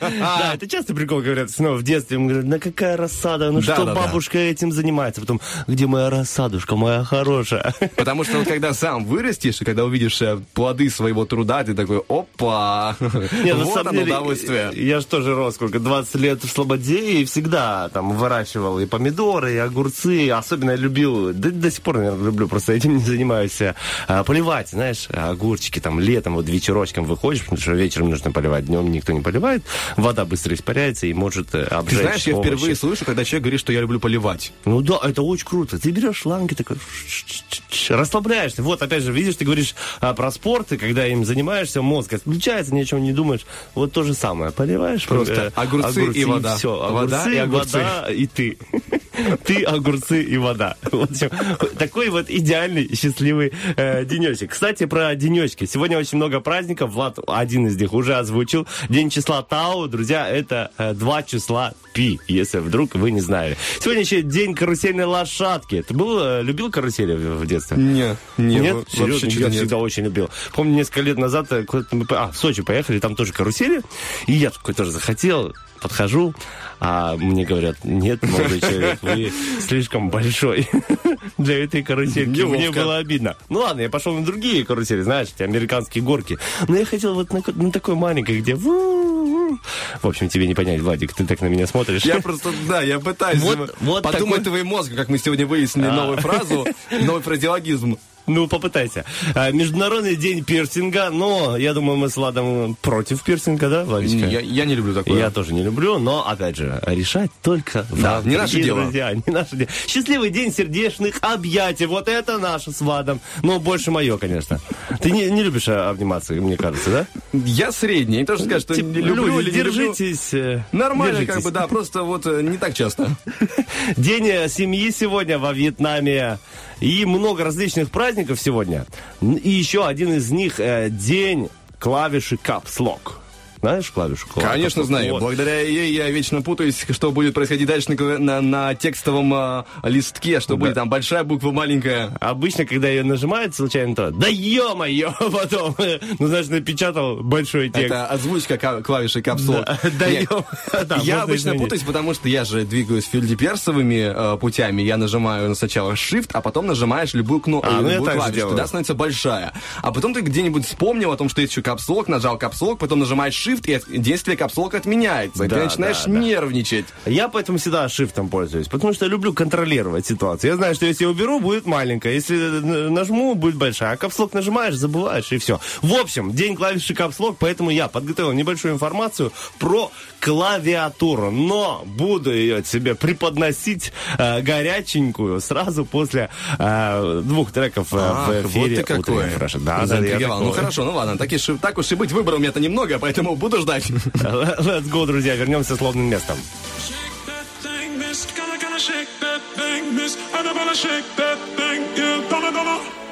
Да, это часто прикол говорят, снова в детстве, мы говорим, да какая рассада, ну что бабушка этим занимается, потом, где моя рассадушка, моя хорошая. Потому что вот когда сам вырастешь, и когда увидишь э, плоды своего труда, ты такой, опа, Не, на вот оно деле, удовольствие. Я же тоже рос сколько, 20 лет в Слободе и всегда там выращивал и помидоры, и огурцы. Особенно я любил, да до сих пор, наверное, люблю, просто этим не занимаюсь, а, поливать, знаешь, огурчики там летом, вот вечерочком выходишь, потому что вечером нужно поливать, днем никто не поливает, вода быстро испаряется и может э, Ты обжечь знаешь, я овощи. впервые слышу, когда человек говорит, что я люблю поливать. Ну да, это очень круто. Ты берешь шланги, такой расслабляешься. Вот, опять же, видишь, ты говоришь а, про спорт, и когда им занимаешься, мозг отключается, ни о чем не думаешь. Вот то же самое. Поливаешь Просто э, огурцы и вода. Все, Вода огурцы, и огурцы. вода и ты. Ты, огурцы и вода. Такой вот идеальный, счастливый э, денечек. Кстати, про денечки. Сегодня очень много праздников. Влад один из них уже озвучил. День числа Тау. Друзья, это э, два числа Пи, если вдруг вы не знали. Сегодня еще день карусельной лошадки. Ты был, любил карусели в, в детстве? Не, не, нет, во- серьезно, я нет. всегда очень любил. Помню, несколько лет назад э, мы а, в Сочи поехали, там тоже карусели, и я такой тоже захотел, подхожу, а мне говорят, нет, молодой человек, вы слишком большой для этой карусельки. Мне Неловко. было обидно. Ну ладно, я пошел на другие карусели, знаешь, эти американские горки. Но я хотел вот на, на такой маленькой, где... В общем, тебе не понять, Владик, ты так на меня смотришь. Я просто, да, я пытаюсь Вот- вот подумать такой- твоей мозга, как мы сегодня выяснили А. новую фразу, новый фразеологизм. Ну, попытайся. А, Международный день пирсинга, но я думаю, мы с Владом против пирсинга, да, Владичка? Я, я не люблю такое. Я тоже не люблю, но, опять же, решать только Да, вам, не наше дело. Друзья, не наше дело. Счастливый день сердечных объятий. Вот это наше с Владом. Но больше мое, конечно. Ты не, не любишь а, обниматься, мне кажется, да? Я средний. Не то, что сказать, что не люблю люди, или не люблю. держитесь. э, Нормально, держитесь. как бы, да, просто вот э, не так часто. День э, семьи сегодня во Вьетнаме. И много различных праздников сегодня. Н- И еще один из них э, день клавиши Caps Lock. Знаешь клавишу? Caps Конечно, Lock? знаю. Вот. Благодаря ей я вечно путаюсь, что будет происходить дальше на, на- на текстовом а, листке, что будет там большая буква, маленькая. Обычно, когда ее нажимают случайно, то да ё-моё, потом, ну, знаешь, напечатал большой текст. Это озвучка ка- клавиши капсул. Да, да, ё- да, я обычно путаюсь, потому что я же двигаюсь фельдеперсовыми э, путями. Я нажимаю сначала Shift, а потом нажимаешь любую кнопку, А, ну, любую клавишу. Тогда становится большая. А потом ты где-нибудь вспомнил о том, что есть еще капслок, нажал капслок, потом нажимаешь Shift, и от- действие капслока отменяется. И Да, ты начинаешь да, да. нервничать. Я поэтому всегда шифтом пользуюсь, потому что я люблю контролировать ситуацию. Я знаю, что если я уберу, будет маленькая, если н- нажму, будет большая. А капслок нажимаешь, забываешь, и все. В общем, день клавиши капслок, поэтому я подготовил небольшую информацию про клавиатуру. Но буду ее тебе преподносить э, горяченькую сразу после э, двух треков э, Ах, в вот эфире ты какой. Да, да. Ну хорошо, ну ладно, так, и так уж и быть, выбора у меня-то немного, поэтому буду ждать. Let's go, друзья, вернемся с лобным местом. Shake that thing, miss.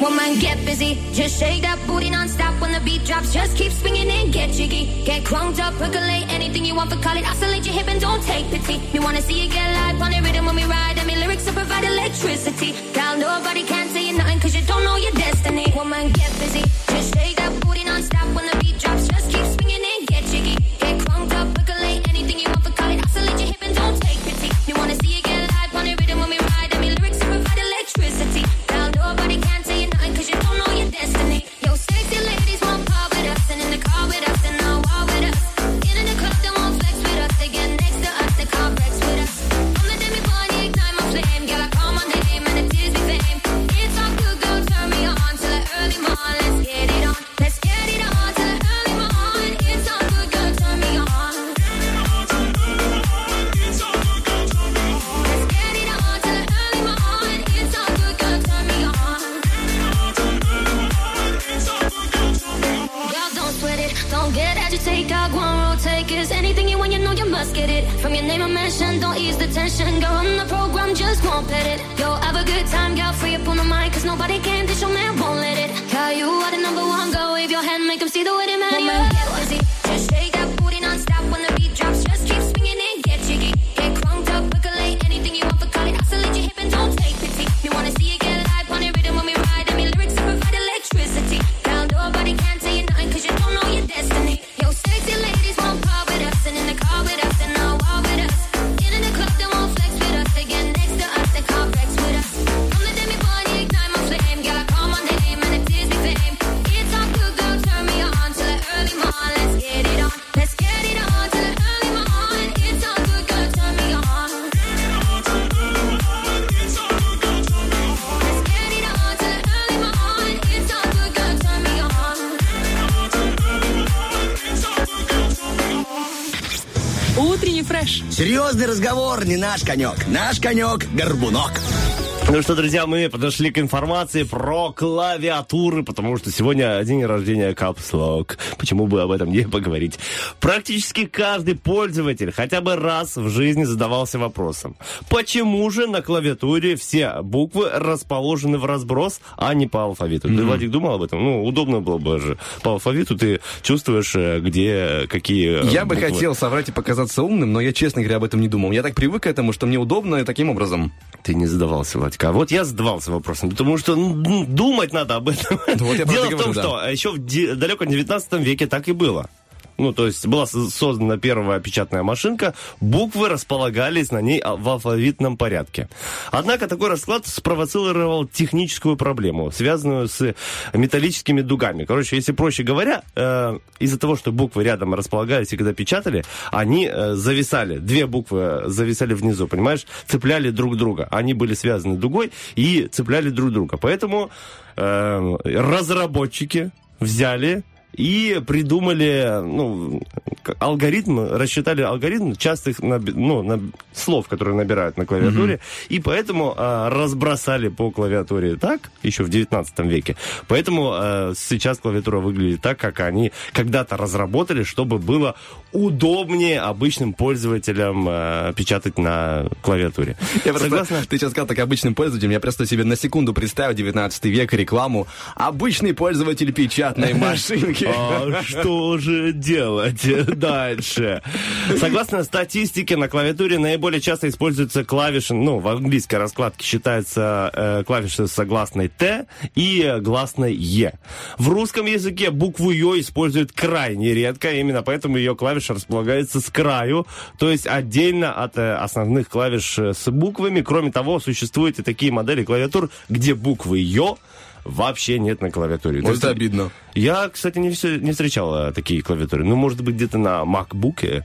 Woman, get busy. Just shake that booty non-stop when the beat drops. Just keep swinging and get jiggy. Get crunked up, percolate anything you want for call it. Oscillate your hip and don't take pity. We wanna see you get live on the rhythm when we ride. And me lyrics to provide electricity. Girl, nobody can say you nothing cause you don't know your destiny. Woman, get busy. Just shake that booty non-stop when the beat drops. Just keep swinging and get jiggy. Get crunked up, percolate anything you want for call it. Oscillate your hip and don't take pity. We wanna see you get live on the rhythm when we ride. And me lyrics to provide electricity. confident. Серьезный разговор не наш конек. Наш конек – горбунок. Ну что, друзья, мы подошли к информации про клавиатуры, потому что сегодня день рождения Lock. Почему бы об этом не поговорить? Практически каждый пользователь хотя бы раз в жизни задавался вопросом, почему же на клавиатуре все буквы расположены в разброс, а не по алфавиту? Ты, Владик, думал об этом? Ну, удобно было бы же. По алфавиту ты чувствуешь, э, где какие Я бы буквы. хотел соврать и показаться умным, но я, честно говоря, об этом не думал. Я так привык к этому, что мне удобно таким образом. Ты не задавался, Владька. А вот я задавался вопросом, потому что ну, думать надо об этом. Вот я про Дело это в том, говорю, да. что еще в далеком 19 веке так и было. Ну, то есть была создана первая печатная машинка, буквы располагались на ней а- в алфавитном порядке. Однако такой расклад спровоцировал техническую проблему, связанную с металлическими дугами. Короче, если проще говоря, э, из-за того, что буквы рядом располагались и когда печатали, они э, зависали. Две буквы зависали внизу, понимаешь? Цепляли друг друга. Они были связаны дугой и цепляли друг друга. Поэтому э, разработчики взяли и придумали ну, алгоритм, рассчитали алгоритм частых ну, наб- слов, которые набирают на клавиатуре, и поэтому а, разбросали по клавиатуре так, еще в 19 веке. Поэтому а, сейчас клавиатура выглядит так, как они когда-то разработали, чтобы было удобнее обычным пользователям а, печатать на клавиатуре. Я просто, Согласна? ты сейчас сказал так обычным пользователем, я просто себе на секунду представил 19 век рекламу «Обычный пользователь печатной машинки». А что же делать дальше? Согласно статистике, на клавиатуре наиболее часто используются клавиши, ну, в английской раскладке считается э, клавиши с согласной Т и гласной Е. В русском языке букву Ё используют крайне редко, именно поэтому ее клавиша располагается с краю, то есть отдельно от э, основных клавиш э, с буквами. Кроме того, существуют и такие модели клавиатур, где буквы Ё вообще нет на клавиатуре. Вот есть это обидно. я, кстати, не, все, не встречал э, такие клавиатуры. Ну, может быть, где-то на MacBook.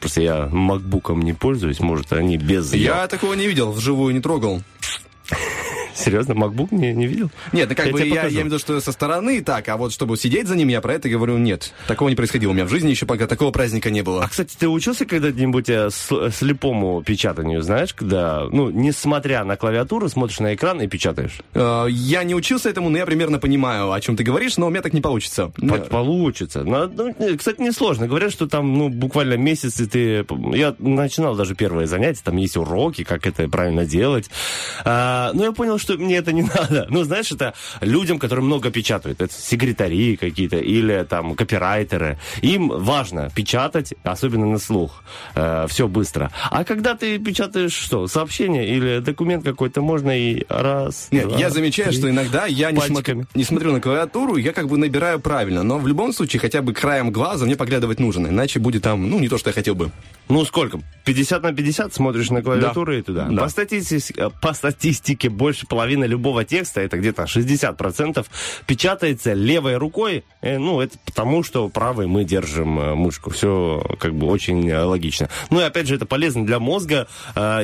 Просто я MacBook'ом не пользуюсь. Может, они без... Я такого не видел, вживую не трогал. Серьезно, MacBook не, не видел? Нет, ну как Я бы я, я имею в виду, что со стороны так, а вот чтобы сидеть за ним, я про это говорю, нет. Такого не происходило у меня в жизни, еще пока такого праздника не было. А, кстати, ты учился когда-нибудь э, с- слепому печатанию, знаешь, когда, ну, несмотря на клавиатуру, смотришь на экран и печатаешь? Э, Я не учился этому, но я примерно понимаю, о чем ты говоришь, но у меня так не получится. По- Получится. Но, ну, э, кстати, несложно. Говорят, что там, ну, буквально месяц, и ты... Я начинал даже первые занятия, там есть уроки, как это правильно делать. А, но я понял, что мне это не надо. Ну, знаешь, это людям, которые много печатают. Это секретари какие-то или там копирайтеры. Им важно печатать, особенно на слух. все быстро. А когда ты печатаешь что, сообщение или документ какой-то, можно и раз, Нет, два, я замечаю, три. что иногда я не смотрю, не смотрю на клавиатуру, я как бы набираю правильно, но в любом случае хотя бы краем глаза мне поглядывать нужно, иначе будет там, ну, не то, что я хотел бы. Ну, сколько? 50 на 50 смотришь на клавиатуру и туда. Да. По, статистике, по статистике, больше половины любого текста, это где-то 60%, печатается левой рукой. Э, ну, это потому, что правой мы держим э, мышку. Все как бы очень э, логично. Ну, и опять же, это полезно для мозга,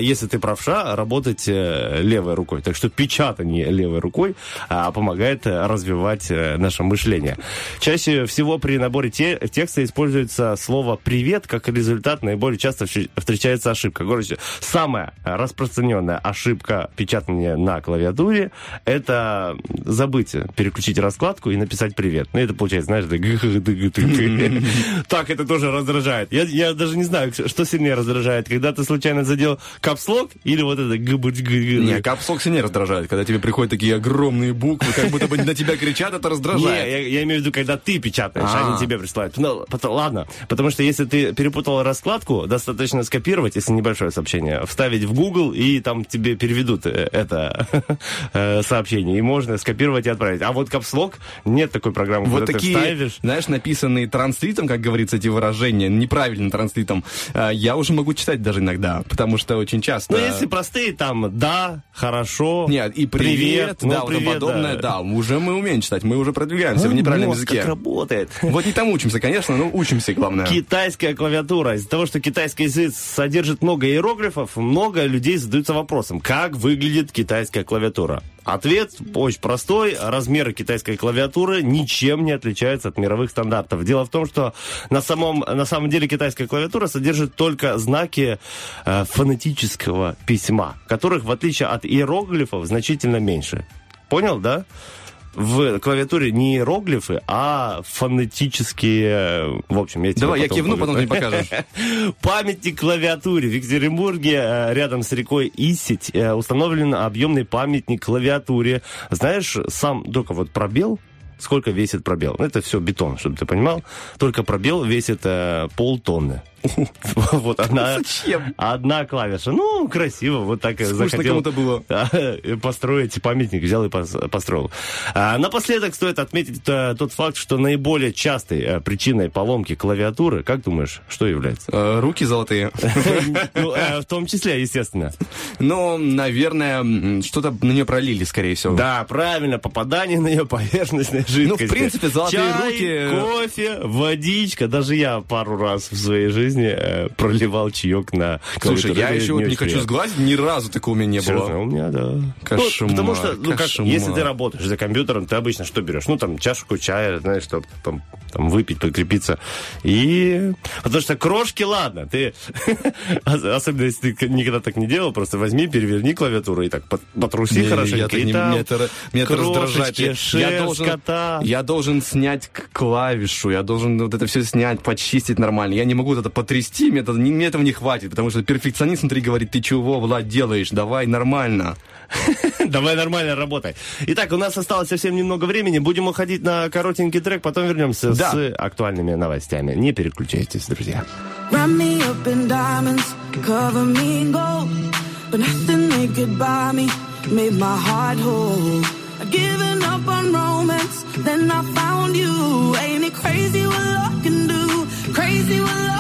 если ты правша, работать левой рукой. Так что печатание левой рукой а, помогает развивать наше мышление. Чаще всего при наборе те- текста используется слово «привет», как результат наиболее часто встречается ошибка. Короче, самая распространенная ошибка печатания на клавиатуре клавиатуре, это забыть переключить раскладку и написать привет. Ну, это получается, знаешь, так это тоже раздражает. Я, я даже не знаю, что сильнее раздражает, когда ты случайно задел капслог или вот это Не, капслок сильнее раздражает, когда тебе приходят такие огромные буквы, как будто бы на тебя кричат, это Не, раздражает. я, я имею в виду, когда ты печатаешь, а, они тебе присылают. Ну, ладно, потому что если ты перепутал раскладку, достаточно скопировать, если небольшое сообщение, вставить в Google, и там тебе переведут э, это э, сообщение, и можно скопировать и отправить. А вот капслог, нет такой программы, Вот куда такие, ты вставишь. знаешь, написанные транслитом, как говорится, эти выражения, неправильным транслитом, э, я уже могу читать даже иногда, потому что очень часто... Ну, если простые, там, да, хорошо, Нет, и привет, ну, да, вот привет, подобное, да. да. уже мы умеем читать, мы уже продвигаемся в неправильном Мозг языке. как работает. Вот не там учимся, конечно, но учимся, главное. Китайская клавиатура. Из-за того, что китайский язык содержит много иероглифов, много людей задаются вопросом, как выглядит китайская клавиатура. Ответ очень простой. Размеры китайской клавиатуры ничем не отличаются от мировых стандартов. Дело в том, что на самом, на самом деле китайская клавиатура содержит только знаки э, фонетического письма, которых, в отличие от иероглифов, значительно меньше. Понял, да? В клавиатуре не иероглифы, а фонетические... В общем, я тебе Давай, я потом кивну, покажу. потом ты покажешь. Памятник клавиатуре. В Екатеринбурге, э, рядом с рекой Исить, э, установлен объемный памятник клавиатуре. Знаешь, сам только вот пробел, сколько весит пробел? Ну, Это все бетон, чтобы ты понимал. Только пробел весит э, полтонны. Вот одна, Зачем? одна клавиша. Ну, красиво, вот так Скучно захотел кому-то было. э, построить памятник, взял и пос- построил. А, Напоследок стоит отметить э, тот факт, что наиболее частой э, причиной поломки клавиатуры, как думаешь, что является? Э, Руки золотые. Ну, в том числе, естественно. Но, наверное, что-то на нее пролили, скорее всего. Да, правильно, попадание на ее поверхностной жидкости. Ну, в принципе, золотые руки- кофе, водичка. Даже я пару раз в своей жизни э, проливал чаек на Слушай, я еще вот не хочу сглазить, ни разу такого у меня не Серьезно, было. у меня, да. Кошмар, Ну, потому что, ну, как, если ты работаешь за компьютером, ты обычно что берешь? Ну, там, чашку чая, знаешь, чтобы там, там выпить, подкрепиться. И... Потому что крошки, ладно, ты... ос- Особенно, если ты никогда так не делал, просто возьми, переверни клавиатуру и так пот- потруси Не, хорошенько. я и не- там меня это, меня это раздражает. крошечки, Я- шерсть я должен, кота. я должен снять клавишу, я должен вот это все снять, почистить нормально. Я не могу вот это потрясти, мне, это, не- мне этого не хватит, потому что перфекционист внутри говорит, ты чего, Влад, делаешь, давай нормально. Давай нормально работай. Итак, у нас осталось совсем немного времени. Будем уходить на коротенький трек, потом вернемся Да. с актуальными новостями. Не переключайтесь, друзья. Wrap me up in diamonds, cover me in gold. But nothing they could buy me made my heart whole. I'd given up on romance, then I found you. Ain't it crazy what love can do? Crazy what love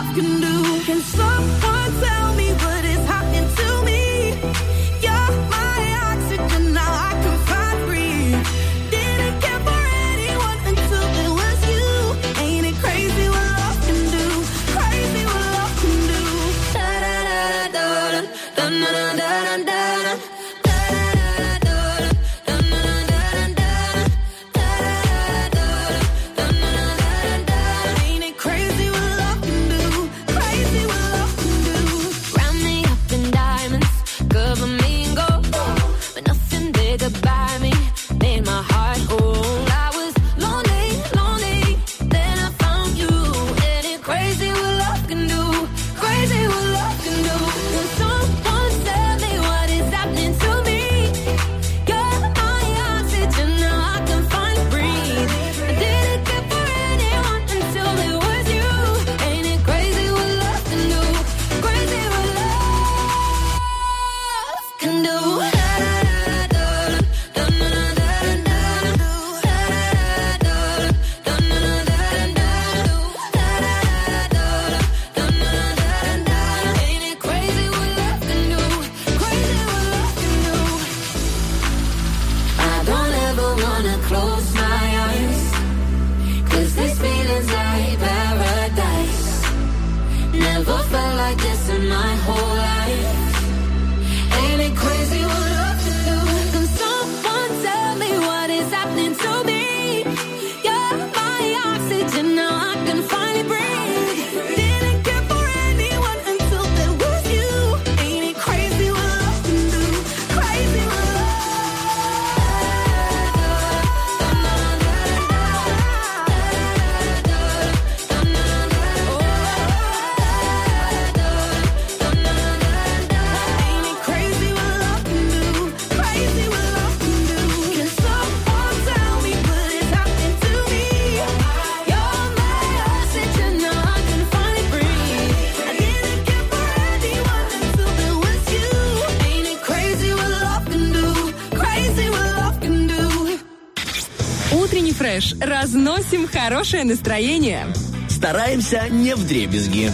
Разносим хорошее настроение. Стараемся не в дребезги.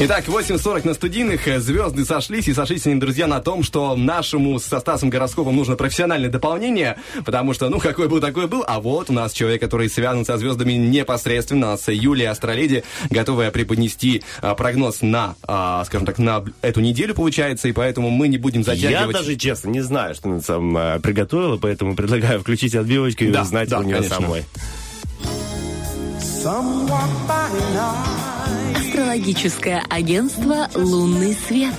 Итак, 8.40 на студийных. Звезды сошлись, и сошлись они, друзья, на том, что нашему со Стасом Гороскопом нужно профессиональное дополнение, потому что, ну, какой был, такой был. А вот у нас человек, который связан со звездами непосредственно, с Юлией Астроледи, готовая преподнести а, прогноз на, а, скажем так, на эту неделю, получается, и поэтому мы не будем Я затягивать. даже, честно, не знаю, что она там э, приготовила, поэтому предлагаю включить отбивочку и Да, узнать да, у нее конечно. самой. Астрологическое агентство «Лунный свет».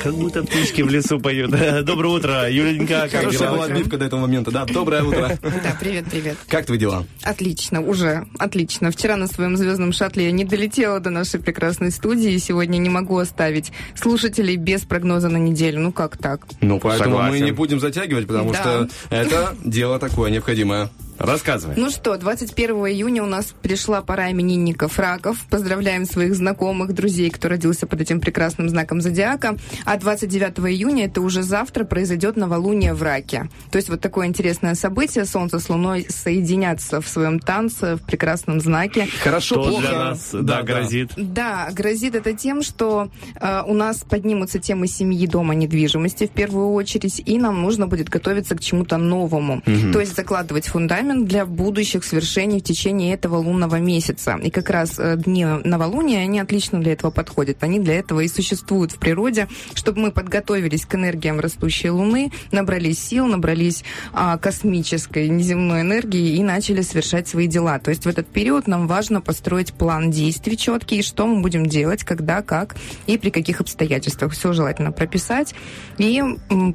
Как будто птички в лесу поют. Доброе утро, Юленька, как Хорошая была дела? отбивка до этого момента, да. Доброе утро. Да, привет, привет. Как твои дела? Отлично, уже отлично. Вчера на своем звездном шаттле я не долетела до нашей прекрасной студии, и сегодня не могу оставить слушателей без прогноза на неделю. Ну как так? Ну, поэтому мы Согласен. не будем затягивать, потому Да. что это дело такое необходимое. Рассказывай. Ну что, 21 июня у нас пришла пора именинников раков. Поздравляем своих знакомых, друзей, кто родился под этим прекрасным знаком зодиака. А 29 июня, это уже завтра, произойдет новолуние в раке. То есть вот такое интересное событие. Солнце с Луной соединятся в своем танце, в прекрасном знаке. Хорошо, Что плохо. для нас, да, грозит? Да, грозит это тем, что э, у нас поднимутся темы семьи, дома, недвижимости в первую очередь, и нам нужно будет готовиться к чему-то новому. То есть закладывать фундамент для будущих свершений в течение этого лунного месяца. И как раз э, дни новолуния, они отлично для этого подходят. Они для этого и существуют в природе, чтобы мы подготовились к энергиям растущей Луны, набрались сил, набрались а, космической, неземной энергии и начали совершать свои дела. То есть в этот период нам важно построить план действий четкий, что мы будем делать, когда, как и при каких обстоятельствах. Все желательно прописать и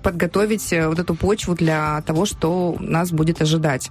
подготовить э, вот эту почву для того, что нас будет ожидать.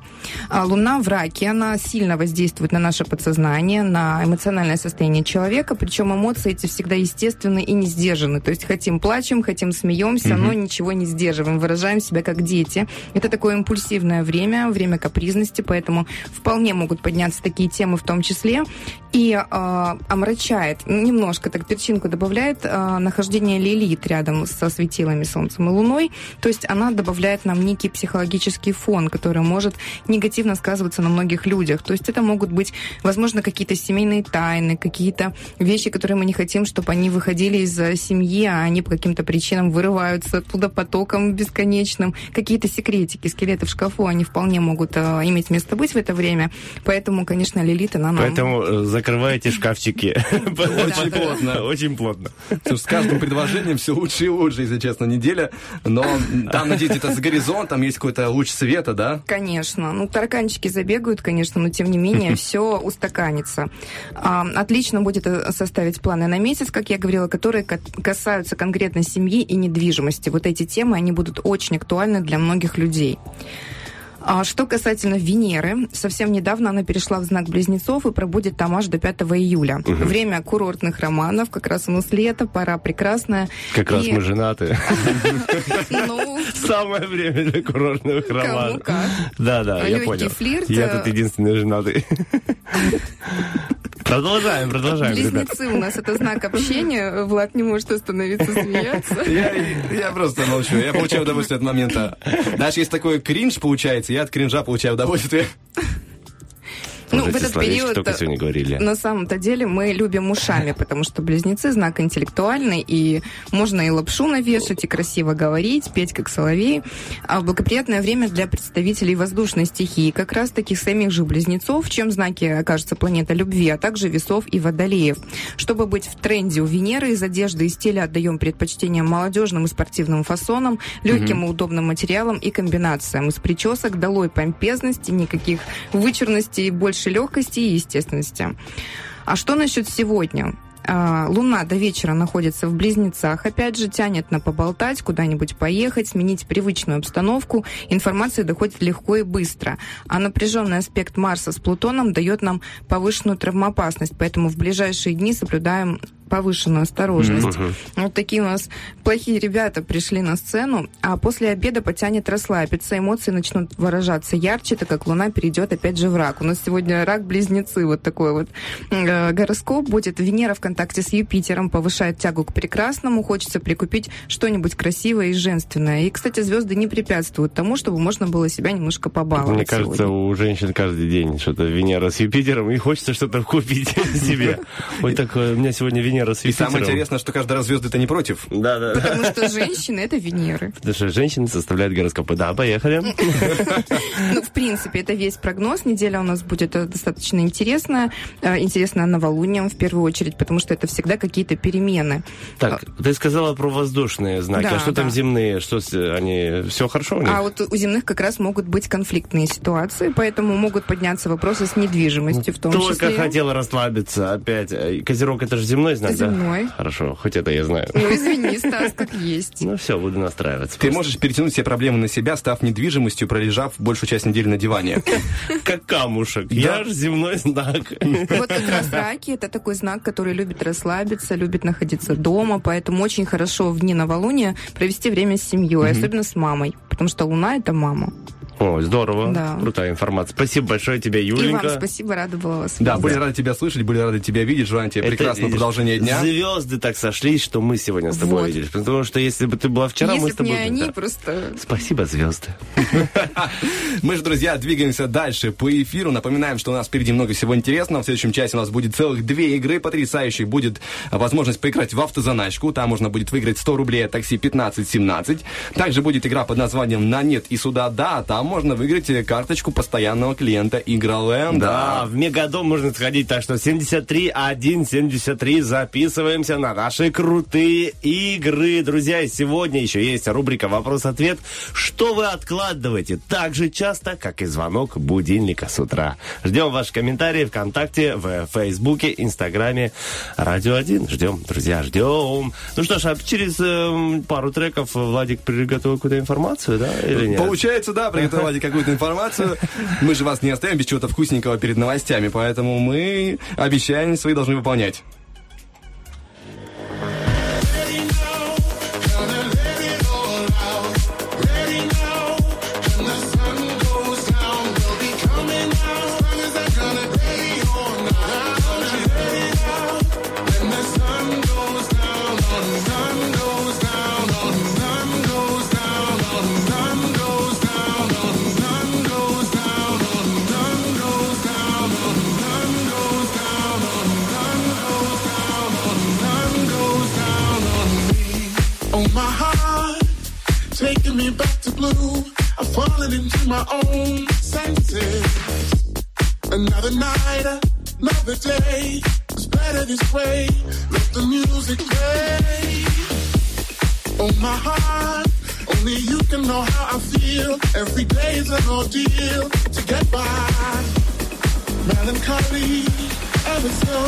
А Луна в раке, она сильно воздействует на наше подсознание, на эмоциональное состояние человека, причем эмоции эти всегда естественны и не сдержаны. То есть хотим плачем, хотим смеемся, но ничего не сдерживаем, выражаем себя как дети. Это такое импульсивное время, время капризности, поэтому вполне могут подняться такие темы в том числе. И э, омрачает, немножко так перчинку добавляет э, нахождение Лилит рядом со светилами Солнцем и Луной. То есть она добавляет нам некий психологический фон, который может негативно сказываться на многих людях. То есть это могут быть, возможно, какие-то семейные тайны, какие-то вещи, которые мы не хотим, чтобы они выходили из э, семьи, а они по каким-то причинам вырываются оттуда потоком бесконечным. Какие-то секретики, скелеты в шкафу, они вполне могут э, иметь место быть в это время. Поэтому, конечно, Лилит, она нам... Поэтому э, закрывайте шкафчики. Очень плотно. Очень плотно. С каждым предложением все лучше и лучше, если честно, неделя. Но там, надеюсь, где-то за горизонтом есть какой-то луч света, да? Конечно. Ну, тараканчики забегают, конечно, но тем не менее все устаканится. А, Отлично будет э, составить планы на месяц, как я говорила, которые ка- касаются конкретно семьи и недвижимости. Вот эти темы, они будут очень актуальны для многих людей. А Что касательно Венеры, совсем недавно она перешла в знак Близнецов и пробудет там аж до 5 июля. Время курортных романов, как раз у нас лето, пора прекрасная. Как раз И, мы женаты. Ну, Самое время для курортных романов. Да, да, я понял. Я э, тут единственный женатый. Продолжаем, продолжаем, ребят. Близнецы у нас это знак общения. Влад не может остановиться смеяться. Я, я просто молчу. Я получаю удовольствие от момента. Даже если такой кринж получается, я от кринжа получаю удовольствие. Ну, в этот период только сегодня говорили. на самом-то деле мы любим ушами, потому что близнецы знак интеллектуальный, и можно и лапшу навешать, и красиво говорить, петь как соловей. А благоприятное время для представителей воздушной стихии, как раз таких самих же близнецов, в чем знаки окажется планета любви, а также весов и водолеев. Чтобы быть в тренде у Венеры, из одежды и стиля отдаем предпочтение молодежным и спортивным фасонам, легким и удобным материалам и комбинациям. Из причесок долой помпезности, никаких вычурностей, больше легкости и естественности. А что насчет сегодня? А, Луна до вечера находится в близнецах, опять же, тянет на поболтать, куда-нибудь поехать, сменить привычную обстановку. Информация доходит легко и быстро. А напряженный аспект Марса с Плутоном дает нам повышенную травмоопасность, поэтому в ближайшие дни соблюдаем повышенную осторожность. Мгм. Вот такие у нас плохие ребята пришли на сцену, а после обеда потянет расслабиться, эмоции начнут выражаться ярче, так как Луна перейдет опять же в рак. У нас сегодня рак-близнецы, вот такой вот э, гороскоп будет. Венера в контакте с Юпитером повышает тягу к прекрасному, хочется прикупить что-нибудь красивое и женственное. И, кстати, звезды не препятствуют тому, чтобы можно было себя немножко побаловать Мне кажется, сегодня. у женщин каждый день что-то Венера с Юпитером, и хочется что-то купить себе. Ой, так э, у меня сегодня Венера с И Юпитером. самое интересное, что каждый раз звезды-то не против. Да, да. Потому что женщины — это Венеры. Потому что женщины составляют гороскопы. Да, поехали. Ну, в принципе, это весь прогноз. Неделя у нас будет э, достаточно интересная. Э, Интересная новолунием в первую очередь, потому что это всегда какие-то перемены. Так, ты сказала про воздушные знаки. Да, а что там земные? Что с- они... Все хорошо у них? А вот у земных как раз могут быть конфликтные ситуации, поэтому могут подняться вопросы с недвижимостью в том Только числе. хотел расслабиться опять. Э, Козерог это же земной знак, да? Земной. Хорошо, хоть это я знаю. Ну, извини, Стас, как есть. Ну все, буду настраиваться. Ты можешь перетянуть все проблемы на себя, став недвижимостью, пролежав большую часть недели на диване. Как камушек. Я же земной знак. Вот как раз раки это такой знак, который любит расслабиться, любит находиться дома, поэтому очень хорошо в дни новолуния провести время с семьей, особенно с мамой, потому что Луна это мама. О, здорово. Да. Крутая информация. Спасибо большое тебе, И вам Юленька. спасибо, рада была вас Да, были рады тебя слышать, были рады тебя видеть. Желаем тебе Это, прекрасного продолжения дня. Звезды так сошлись, что мы сегодня с тобой Вот. виделись. Потому что если бы ты была вчера, мы Если с б тобой... не они, Да. просто... Спасибо, звезды. Мы же, друзья, двигаемся дальше по эфиру. Напоминаем, что у нас впереди много всего интересного. В следующем часе у нас будет целых две игры потрясающие. Будет а, возможность поиграть в автозаначку. Там можно будет выиграть 100 рублей от такси 15-17. Также будет игра под названием «На нет и сюда да». Там можно выиграть э, карточку постоянного клиента Игроленда. Да, в Мегадом можно сходить, так что 73 1 73 записываемся на наши крутые игры. Друзья, и сегодня еще есть рубрика «Вопрос-ответ». Что вы откладываете так же часто, как и звонок будильника с утра? Ждем ваши комментарии ВКонтакте, в Фейсбуке, Инстаграме, Радио 1. Ждем, друзья, ждем. Ну что ж, а через эм, пару треков Владик приготовил какую-то информацию, да, или нет? Получается, да, приготовили какую-то информацию. Мы же вас не оставим без чего-то вкусненького перед новостями, поэтому мы обещания свои должны выполнять. Taking me back to blue. I've fallen into my own senses. Another night, another day. It's better this way. Let the music play. Oh, my heart, only you can know how I feel. Every day is an ordeal to get by. Melancholy, ever so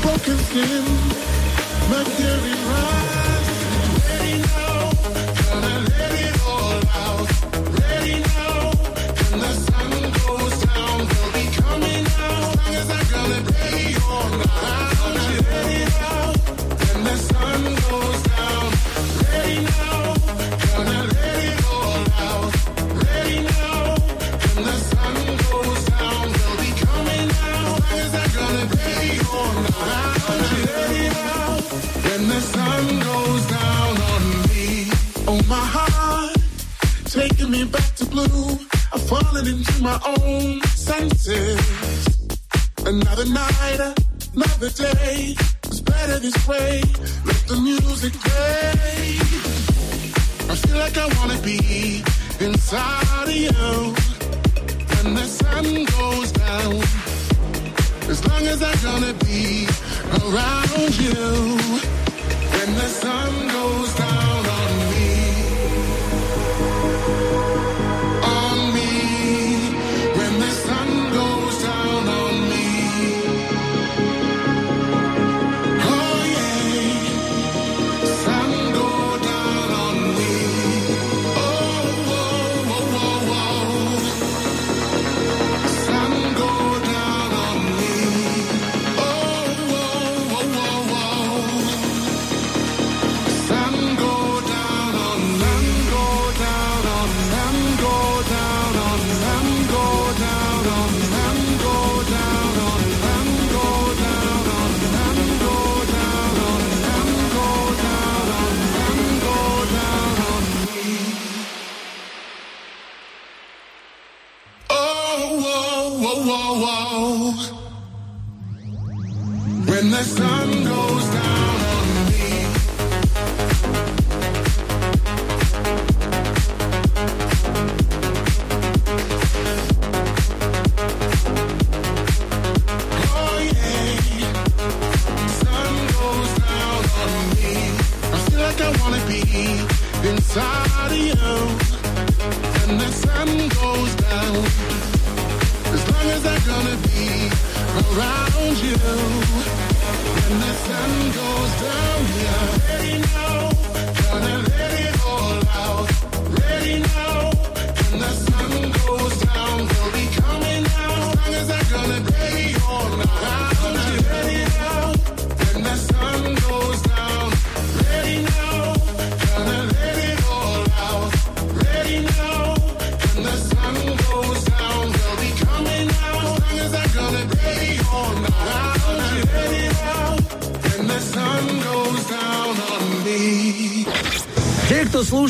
broken skin. Mercury rise. Taking me back to blue. I've fallen into my own senses. Another night, another day. It's better this way. Let the music play. I feel like I wanna be inside of you. When the sun goes down. As long as I'm gonna be around you. When the sun goes down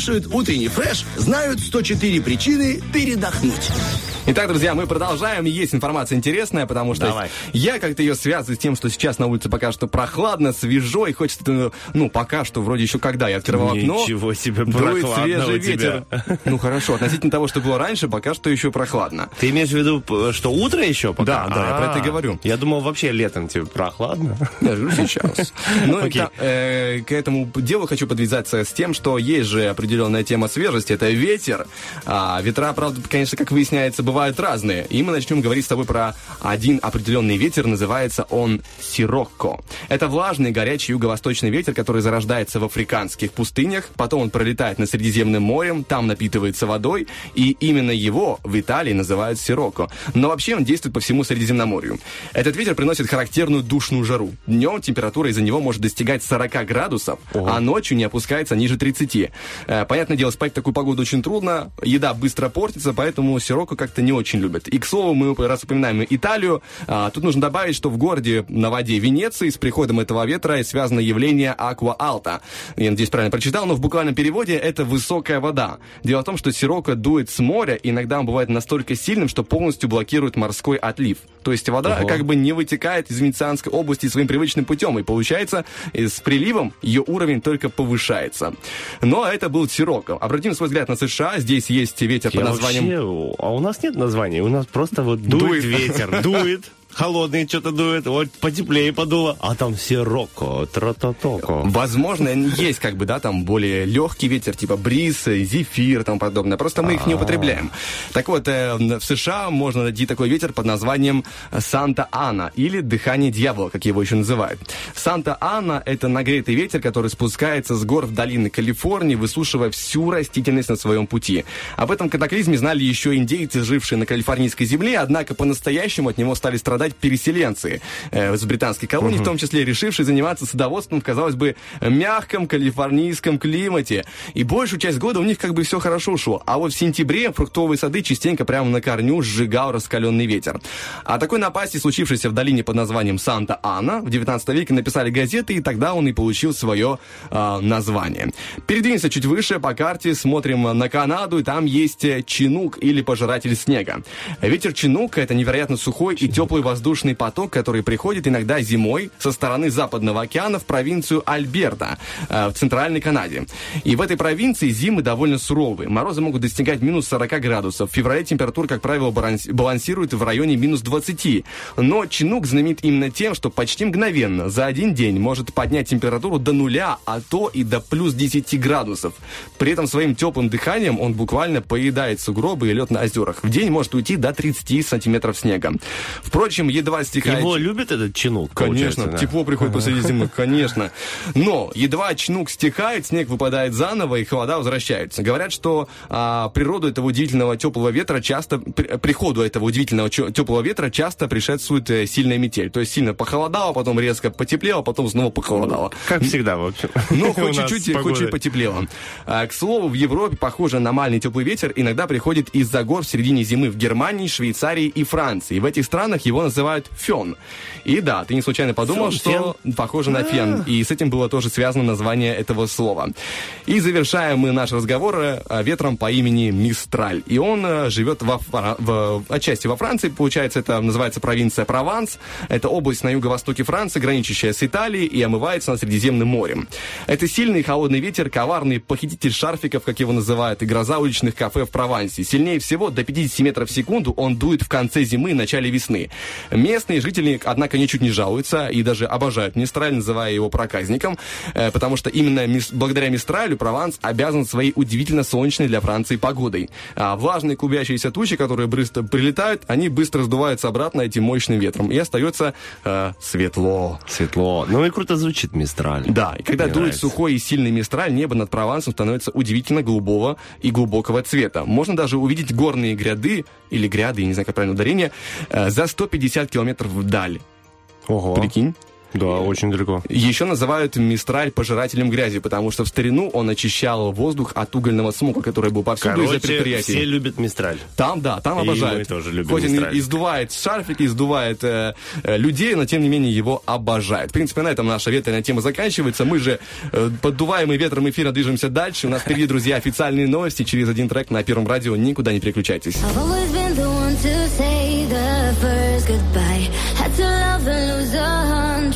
кто слушает утренний фреш, знают 104 причины передохнуть. Итак, друзья, мы продолжаем. Есть информация интересная, потому что Давай. я как-то ее связываю с тем, что сейчас на улице пока что прохладно, свежо, и хочется, ну, ну, пока что, вроде еще когда я открывал окно. Ничего себе, дует свежий ветер. Ну, хорошо, относительно того, что было раньше, пока что еще прохладно. Ты имеешь в виду, что утро еще пока? Да, да, я про это А, говорю. Я думал, вообще летом тебе прохладно. Я же говорю, сейчас. Ну, э, к этому делу хочу подвязаться с тем, что есть же определенная тема свежести, это ветер. А, ветра, правда, конечно, как выясняется, бывают разные. И мы начнем говорить с тобой про один определенный ветер, называется он сирокко. Это влажный, горячий юго-восточный ветер, который зарождается в африканских пустынях, потом он пролетает над Средиземным морем, там напитывается водой, и именно его в Италии называют сирокко. Но вообще он действует по всему Средиземноморью. Этот ветер приносит характерную душную жару. Днем температура из-за него может достигать 40 градусов, а ночью не опускается ниже 30. Э, Понятное дело, спать в такую погоду очень трудно, еда быстро портится, поэтому сирокко как-то не очень любят. И, к слову, мы раз упоминаем Италию, а, тут нужно добавить, что в городе на воде Венеции с приходом этого ветра связано явление аква алта. Я надеюсь, правильно прочитал, но в буквальном переводе это высокая вода. Дело в том, что сирокко дует с моря, иногда он бывает настолько сильным, что полностью блокирует морской отлив. То есть вода Ого. как бы не вытекает из Венецианской области своим привычным путем, и получается, э, с приливом ее уровень только повышается. Но это был сирокко. Обратим свой взгляд на США. Здесь есть ветер под Я названием... вообще- а у нас нет названия, у нас просто вот дует, Дует. ветер, дует, холодный что-то дует, вот потеплее подуло, а там сирокко, тра-та-токо. Возможно, есть как бы, да, там более легкий ветер, типа бриз, зефир тому подобное. Просто мы их не употребляем. Так вот, э, в США можно найти такой ветер под названием Санта-Ана или дыхание дьявола, как его еще называют. Санта-Ана – это нагретый ветер, который спускается с гор в долины Калифорнии, высушивая всю растительность на своем пути. Об этом катаклизме знали еще индейцы, жившие на калифорнийской земле, однако по-настоящему от него стали страдать переселенцы э, из британской колонии, в том числе решившие заниматься садоводством казалось бы, мягком калифорнийском климате. И большую часть года у них как бы все хорошо шло. А вот в сентябре фруктовые сады частенько прямо на корню сжигал раскаленный ветер. О такой напасти, случившейся в долине под названием Санта-Ана, в 19 веке написали газеты, и тогда он и получил свое э, название. Передвинемся чуть выше по карте, смотрим на Канаду, и там есть э, чинук или пожиратель снега. Ветер чинук – это невероятно сухой и теплый воздушный поток, который приходит иногда зимой со стороны Западного океана в провинцию Альберта э, в Центральной Канаде. И в этой провинции зимы довольно суровые. Морозы могут достигать минус 40 градусов. В феврале температура, как правило, баланс- балансирует в районе минус 20. Но чинук знаменит именно тем, что почти мгновенно за один день может поднять температуру до нуля, а то и до плюс 10 градусов. При этом своим теплым дыханием он буквально поедает сугробы и лед на озерах. В день может уйти до 30 сантиметров снега. Впрочем, едва стихает... Его любит этот чинук, Конечно, да? тепло приходит посреди зимы, конечно. Но едва очнук стихает, снег выпадает заново, и холода возвращаются. Говорят, что а, природу этого удивительного теплого ветра часто, при- приходу этого удивительного теплого ветра часто предшествует э, сильная метель. То есть сильно похолодало, потом резко потеплело, потом снова похолодало. Как всегда, в общем. Ну, хоть чуть-чуть, хоть чуть потеплело. А, к слову, в Европе, похоже, аномальный теплый ветер иногда приходит из-за гор в середине зимы в Германии, Швейцарии и Франции. В этих странах его называют фен. И да, ты не случайно подумал, Фен, что похоже на фен. И с этим было тоже связано название этого слова. И завершаем мы наш разговор э, ветром по имени Мистраль. И он э, живет во, в- отчасти во Франции, получается, это называется провинция Прованс. Это область на юго-востоке Франции, граничащая с Италией и омывается над Средиземным морем. Это сильный холодный ветер, коварный похититель шарфиков, как его называют, и гроза уличных кафе в Провансе. Сильнее всего, до 50 метров в секунду, он дует в конце зимы и начале весны. Местные жители, однако, ничуть не жалуются и даже обожают Мистраль, называя его проказником, э, потому что именно благодаря Мистралю Прованс обязан своей удивительно солнечной для Франции погодой. А влажные клубящиеся тучи, которые быстро прилетают, они быстро сдуваются обратно этим мощным ветром. И остается э, светло. Светло. Ну и круто звучит Мистраль. Да, и когда Мне дует нравится. сухой и сильный мистраль, небо над Провансом становится удивительно голубого и глубокого цвета. Можно даже увидеть горные гряды, или гряды, я не знаю, как правильно ударение, э, за 150 километров вдаль. Ого. Прикинь? Да, очень далеко. Еще называют Мистраль пожирателем грязи, потому что в старину он очищал воздух от угольного смога, который был повсюду из-за Короче, предприятий. все любят Мистраль. Там, да, там И обожают. мы тоже любим Хоть он Мистраль. издувает шарфики, издувает э, э, людей, но тем не менее его обожают. В принципе, на этом наша ветреная тема заканчивается. Мы же, э, поддуваемые ветром эфира, движемся дальше. У нас впереди, друзья, официальные новости через один трек на Первом радио. Никуда не переключайтесь. Had to love and lose a hundred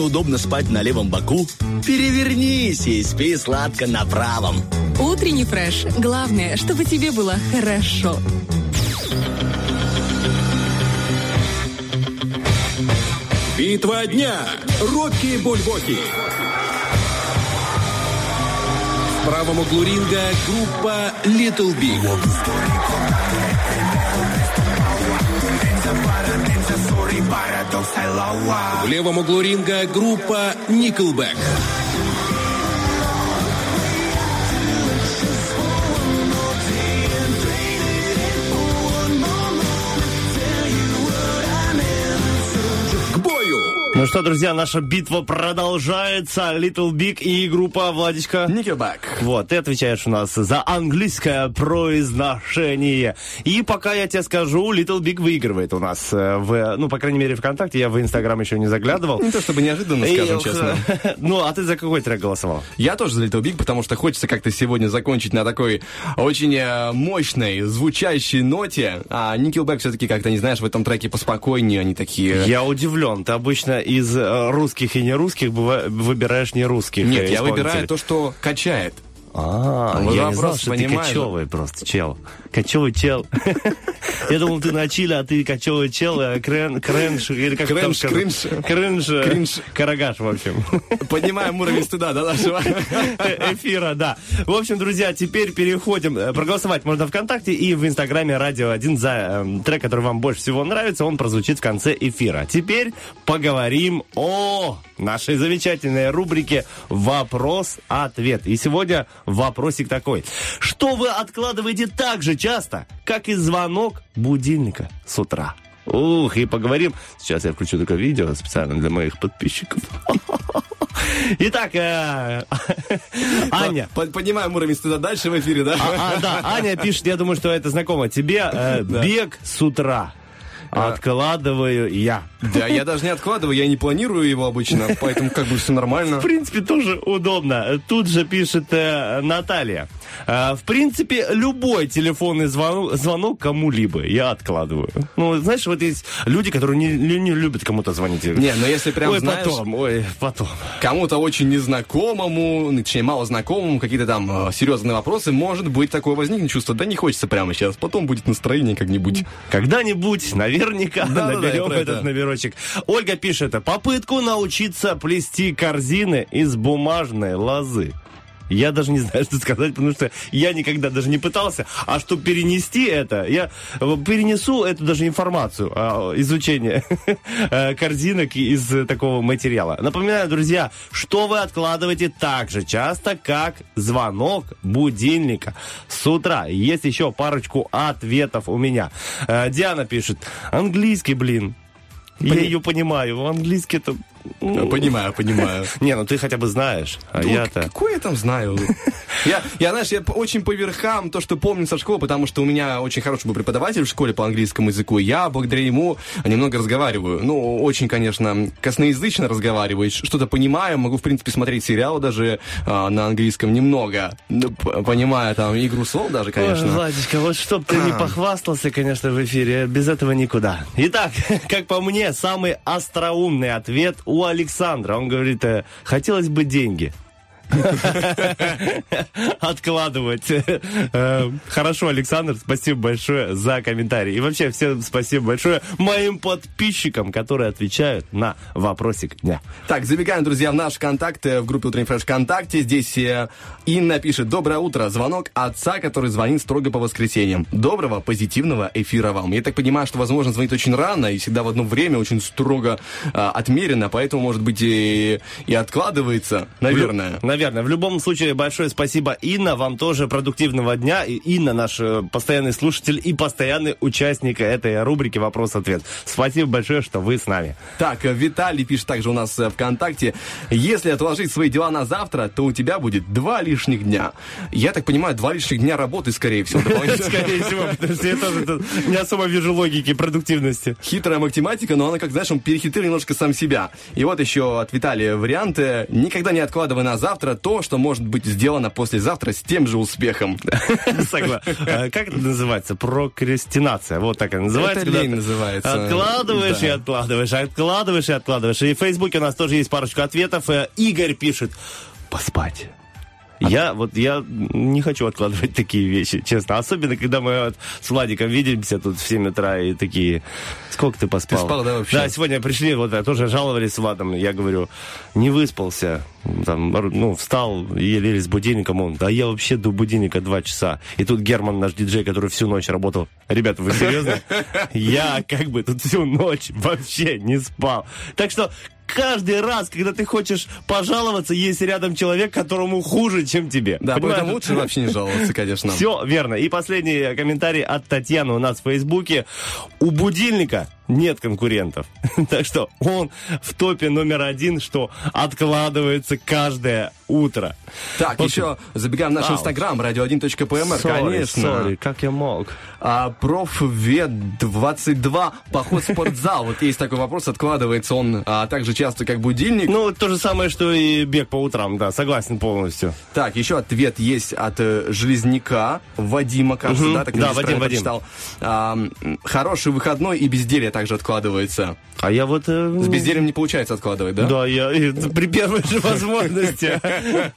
неудобно спать на левом боку, перевернись и спи сладко на правом. Утренний фреш. Главное, чтобы тебе было хорошо. Битва дня. Рокки Бульбоки. В правом углу ринга группа Little Big. В левом углу ринга группа Nickelback. К бою! Ну что, друзья, наша битва продолжается. Little Big и группа Владичка. Nickelback. Вот, ты отвечаешь у нас за английское произношение. И пока я тебе скажу, Little Big выигрывает у нас. э, В, ну, по крайней мере, ВКонтакте. Я в Инстаграм еще не заглядывал. Не то чтобы неожиданно, И, скажем э, честно. Ну, а ты за какой трек голосовал? Я тоже за Little Big, потому что хочется как-то сегодня закончить на такой очень э, мощной, звучащей ноте. А Nickelback все-таки как-то, не знаешь, в этом треке поспокойнее, они такие... Я удивлен. Ты обычно из э, русских и нерусских быва- выбираешь нерусских Нет, я выбираю то, что качает. А, Вот я не знал, что ты кочевый просто, чел. Кочевый чел. Я думал, ты на чиле, а ты кочевый чел, э, крен, кренж, или как Кренж, там кринж. Кринж, э, Кринж. карагаш, в общем. Поднимаем уровень стыда до нашего. эфира, да. В общем, друзья, теперь переходим. Э, Проголосовать можно ВКонтакте и в Инстаграме Радио 1 за э, трек, который вам больше всего нравится. Он прозвучит в конце эфира. Теперь поговорим о нашей замечательной рубрике «Вопрос-ответ». И сегодня вопросик такой. Что вы откладываете так же часто, как и звонок будильника с утра? Ух, и поговорим. Сейчас я включу такое видео специально для моих подписчиков. Итак, э, Аня. Под- Поднимаем уровень стыда дальше в эфире, да? А, а, да, Аня пишет, я думаю, что это знакомо тебе. э, Бег с утра. Откладываю я. Да, я даже не откладываю, я не планирую его обычно, поэтому как бы все нормально. В принципе, тоже удобно. Тут же пишет э, Наталья. Э, в принципе, любой телефонный звонок, звонок кому-либо я откладываю. Ну, знаешь, вот есть люди, которые не, не- любят кому-то звонить. Не, ну если прям ой, знаешь- потом, ой, потом. Кому-то очень незнакомому, ну, точнее, мало знакомому, какие-то там э, серьезные вопросы, может быть, такое возникнет чувство, да не хочется прямо сейчас, потом будет настроение как-нибудь. Когда-нибудь, наверняка, я наберем про этот это. номерочек. Ольга пишет, попытку научиться плести корзины из бумажной лозы. Я даже не знаю, что сказать, потому что я никогда даже не пытался. А чтобы перенести это, я перенесу эту даже информацию, а, изучение э, корзинок из такого материала. Напоминаю, друзья, что вы откладываете так же часто, как звонок будильника с утра. Есть еще парочку ответов у меня. Э, Диана пишет, английский, блин. Я ее понимаю. Английский это... ну, Понимаю, понимаю. Не, ну ты хотя бы знаешь. А я-то... Какой я там знаю? Я, я, знаешь, я очень по верхам то, что помню со школы, потому что у меня очень хороший был преподаватель в школе по английскому языку. Я благодаря ему немного разговариваю. Ну, очень, конечно, косноязычно разговариваю. Что-то понимаю, могу, в принципе, смотреть сериалы даже а, на английском немного. Ну, п- Понимаю там игру слов даже, Ой, конечно. Владечка, вот чтоб ты не А. похвастался, конечно, в эфире, без этого никуда. Итак, как по мне, самый остроумный ответ у Александра. Он говорит, э, хотелось бы деньги. Откладывать. Э, Хорошо, Александр, спасибо большое за комментарий. И вообще, всем спасибо большое моим подписчикам, которые отвечают на вопросик дня. Так, забегаем, друзья, в наш контакт, э, в группе Утренний Фреш ВКонтакте. Здесь э, Инна пишет, доброе утро, звонок отца, который звонит строго по воскресеньям. Доброго, позитивного эфира вам. Я так понимаю, что, возможно, звонит очень рано и всегда в одно время, очень строго э, отмерено, поэтому, может быть, и, и откладывается, наверное. В наверное. В любом случае, большое спасибо, Инна. Вам тоже продуктивного дня. И Инна наш э, постоянный слушатель и постоянный участник этой рубрики «Вопрос-ответ». Спасибо большое, что вы с нами. Так, э, Виталий пишет также у нас э, ВКонтакте. Если отложить свои дела на завтра, то у тебя будет два лишних дня. Я так понимаю, два лишних дня работы, скорее всего. Скорее всего, потому что я тоже не особо вижу логики продуктивности. Хитрая математика, но она, как знаешь, он перехитрил немножко сам себя. И вот еще от Виталия варианты. Никогда не откладывай на завтра то, что может быть сделано послезавтра с тем же успехом. Э, Как это называется? Прокрастинация. Вот так это называется. Это лень называется. Откладываешь Да. и откладываешь, откладываешь и откладываешь. И в Фейсбуке у нас тоже есть парочку ответов. Э, Игорь пишет, поспать. Я вот я не хочу откладывать такие вещи, честно. Особенно, когда мы вот с Владиком видимся тут в 7 утра и такие, сколько ты поспал? Ты спал, да, вообще? Да, сегодня пришли, вот э, тоже жаловались с Владом. Я говорю, не выспался. Там, ну, встал еле-еле с будильником. Он, да я вообще до будильника два часа. И тут Герман, наш диджей, который всю ночь работал. Ребята, вы серьезно? Я как бы тут всю ночь вообще не спал. Так что каждый раз, когда ты хочешь пожаловаться, есть рядом человек, которому хуже, чем тебе. Да, Понимаешь? поэтому лучше вообще не жаловаться, конечно. Все верно. И последний комментарий от Татьяны у нас в Фейсбуке. У будильника нет конкурентов. Так что он в топе номер один, что откладывается каждое утро. Так, Вот. еще забегаем в наш инстаграм, radio1.pmr, Sorry, конечно. sorry, как я мог? А, профвед22, поход в спортзал. Вот есть такой вопрос, откладывается он а, так же часто, как будильник. Ну, то же самое, что и бег по утрам, да, согласен полностью. Так, еще ответ есть от э, Железняка, Вадима, кажется, да? Так Да, Вадим, Вадим. прочитал. А, хороший выходной и безделье также откладывается. А я вот... С бездельем не получается откладывать, да? Да, я при первой же возможности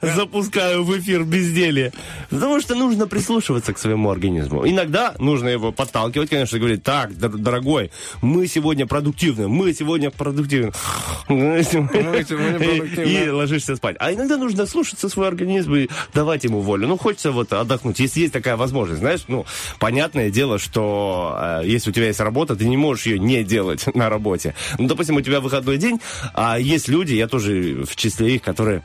запускаю в эфир безделье. Потому что нужно прислушиваться к своему организму. Иногда нужно его подталкивать, конечно, говорить, так, дор- дорогой, мы сегодня продуктивны, мы сегодня продуктивны. сегодня продуктивны. И ложишься спать. А иногда нужно слушаться свой организм и давать ему волю. Ну, хочется вот отдохнуть. Если есть такая возможность, знаешь, ну, понятное дело, что э, если у тебя есть работа, ты не можешь ее не делать на работе. Ну, допустим, у тебя выходной день, а есть люди, я тоже в числе их, которые,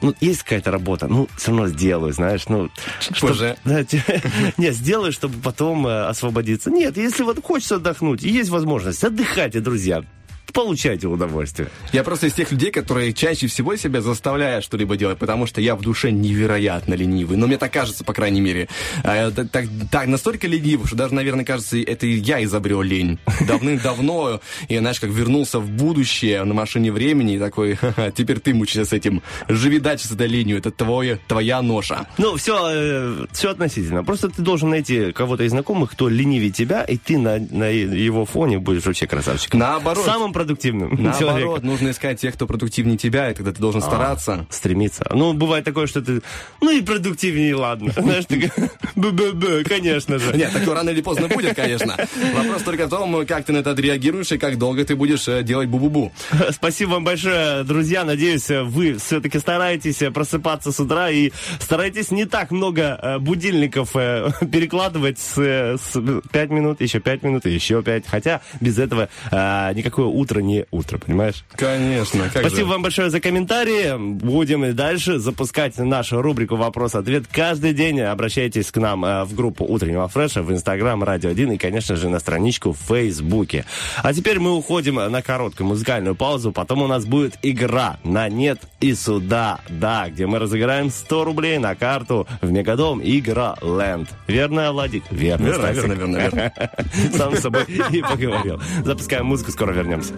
ну, есть какая-то работа, ну, все равно сделаю, знаешь, ну... чтоб- позже. да, Нет, сделаю, чтобы потом э, освободиться. Нет, если вот хочется отдохнуть, есть возможность, отдыхайте, друзья. Получайте удовольствие. Я просто из тех людей, которые чаще всего себя заставляют что-либо делать, потому что я в душе невероятно ленивый. Но мне так кажется, по крайней мере. А я так, так- так настолько ленивый, что даже, наверное, кажется, это я изобрел лень. Давным-давно. Я, знаешь, как вернулся в будущее на машине времени и такой, «Ха-ха, теперь ты мучайся с этим. Живи дальше с этой ленью. Это твое, твоя ноша. Ну, все, все относительно. Просто ты должен найти кого-то из знакомых, кто ленивее тебя, и ты на, на его фоне будешь вообще красавчиком. Наоборот. Самым продуктивным Наоборот, человеком. нужно искать тех, кто продуктивнее тебя, и тогда ты должен стараться. Стремиться. Ну, бывает такое, что ты, ну и продуктивнее, ладно. Знаешь, ты б-б-б, конечно же. Нет, такое рано или поздно будет, конечно. Вопрос только в том, как ты на это отреагируешь и как долго ты будешь э, делать бу-бу-бу. Спасибо вам большое, друзья. Надеюсь, вы все-таки стараетесь э, просыпаться с утра и старайтесь не так много э, будильников э, перекладывать с, э, с 5 минут, еще 5 минут, еще 5. Хотя без этого э, никакое утро не утро, понимаешь? Конечно. Как Спасибо же. вам большое за комментарии. Будем и дальше запускать нашу рубрику «Вопрос-ответ» каждый день. Обращайтесь к нам э, в группу «Утреннего фреша» в Инстаграм «Радио 1» и, конечно же, на страничку в Фейсбуке. А теперь мы уходим на короткую музыкальную паузу. Потом у нас будет игра на «Нет» и «Сюда», да, где мы разыграем 100 рублей на карту в Мегадом Игра Ленд. Верно, Владик? Верно, Верно, верно, верно, верно. Сам с собой и поговорил. Запускаем музыку, скоро вернемся.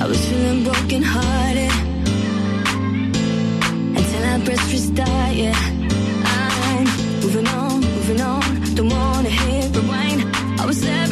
I was feeling broken hearted until I pressed restart. Yeah, I'm moving on, moving on. Don't wanna hit rewind. I was there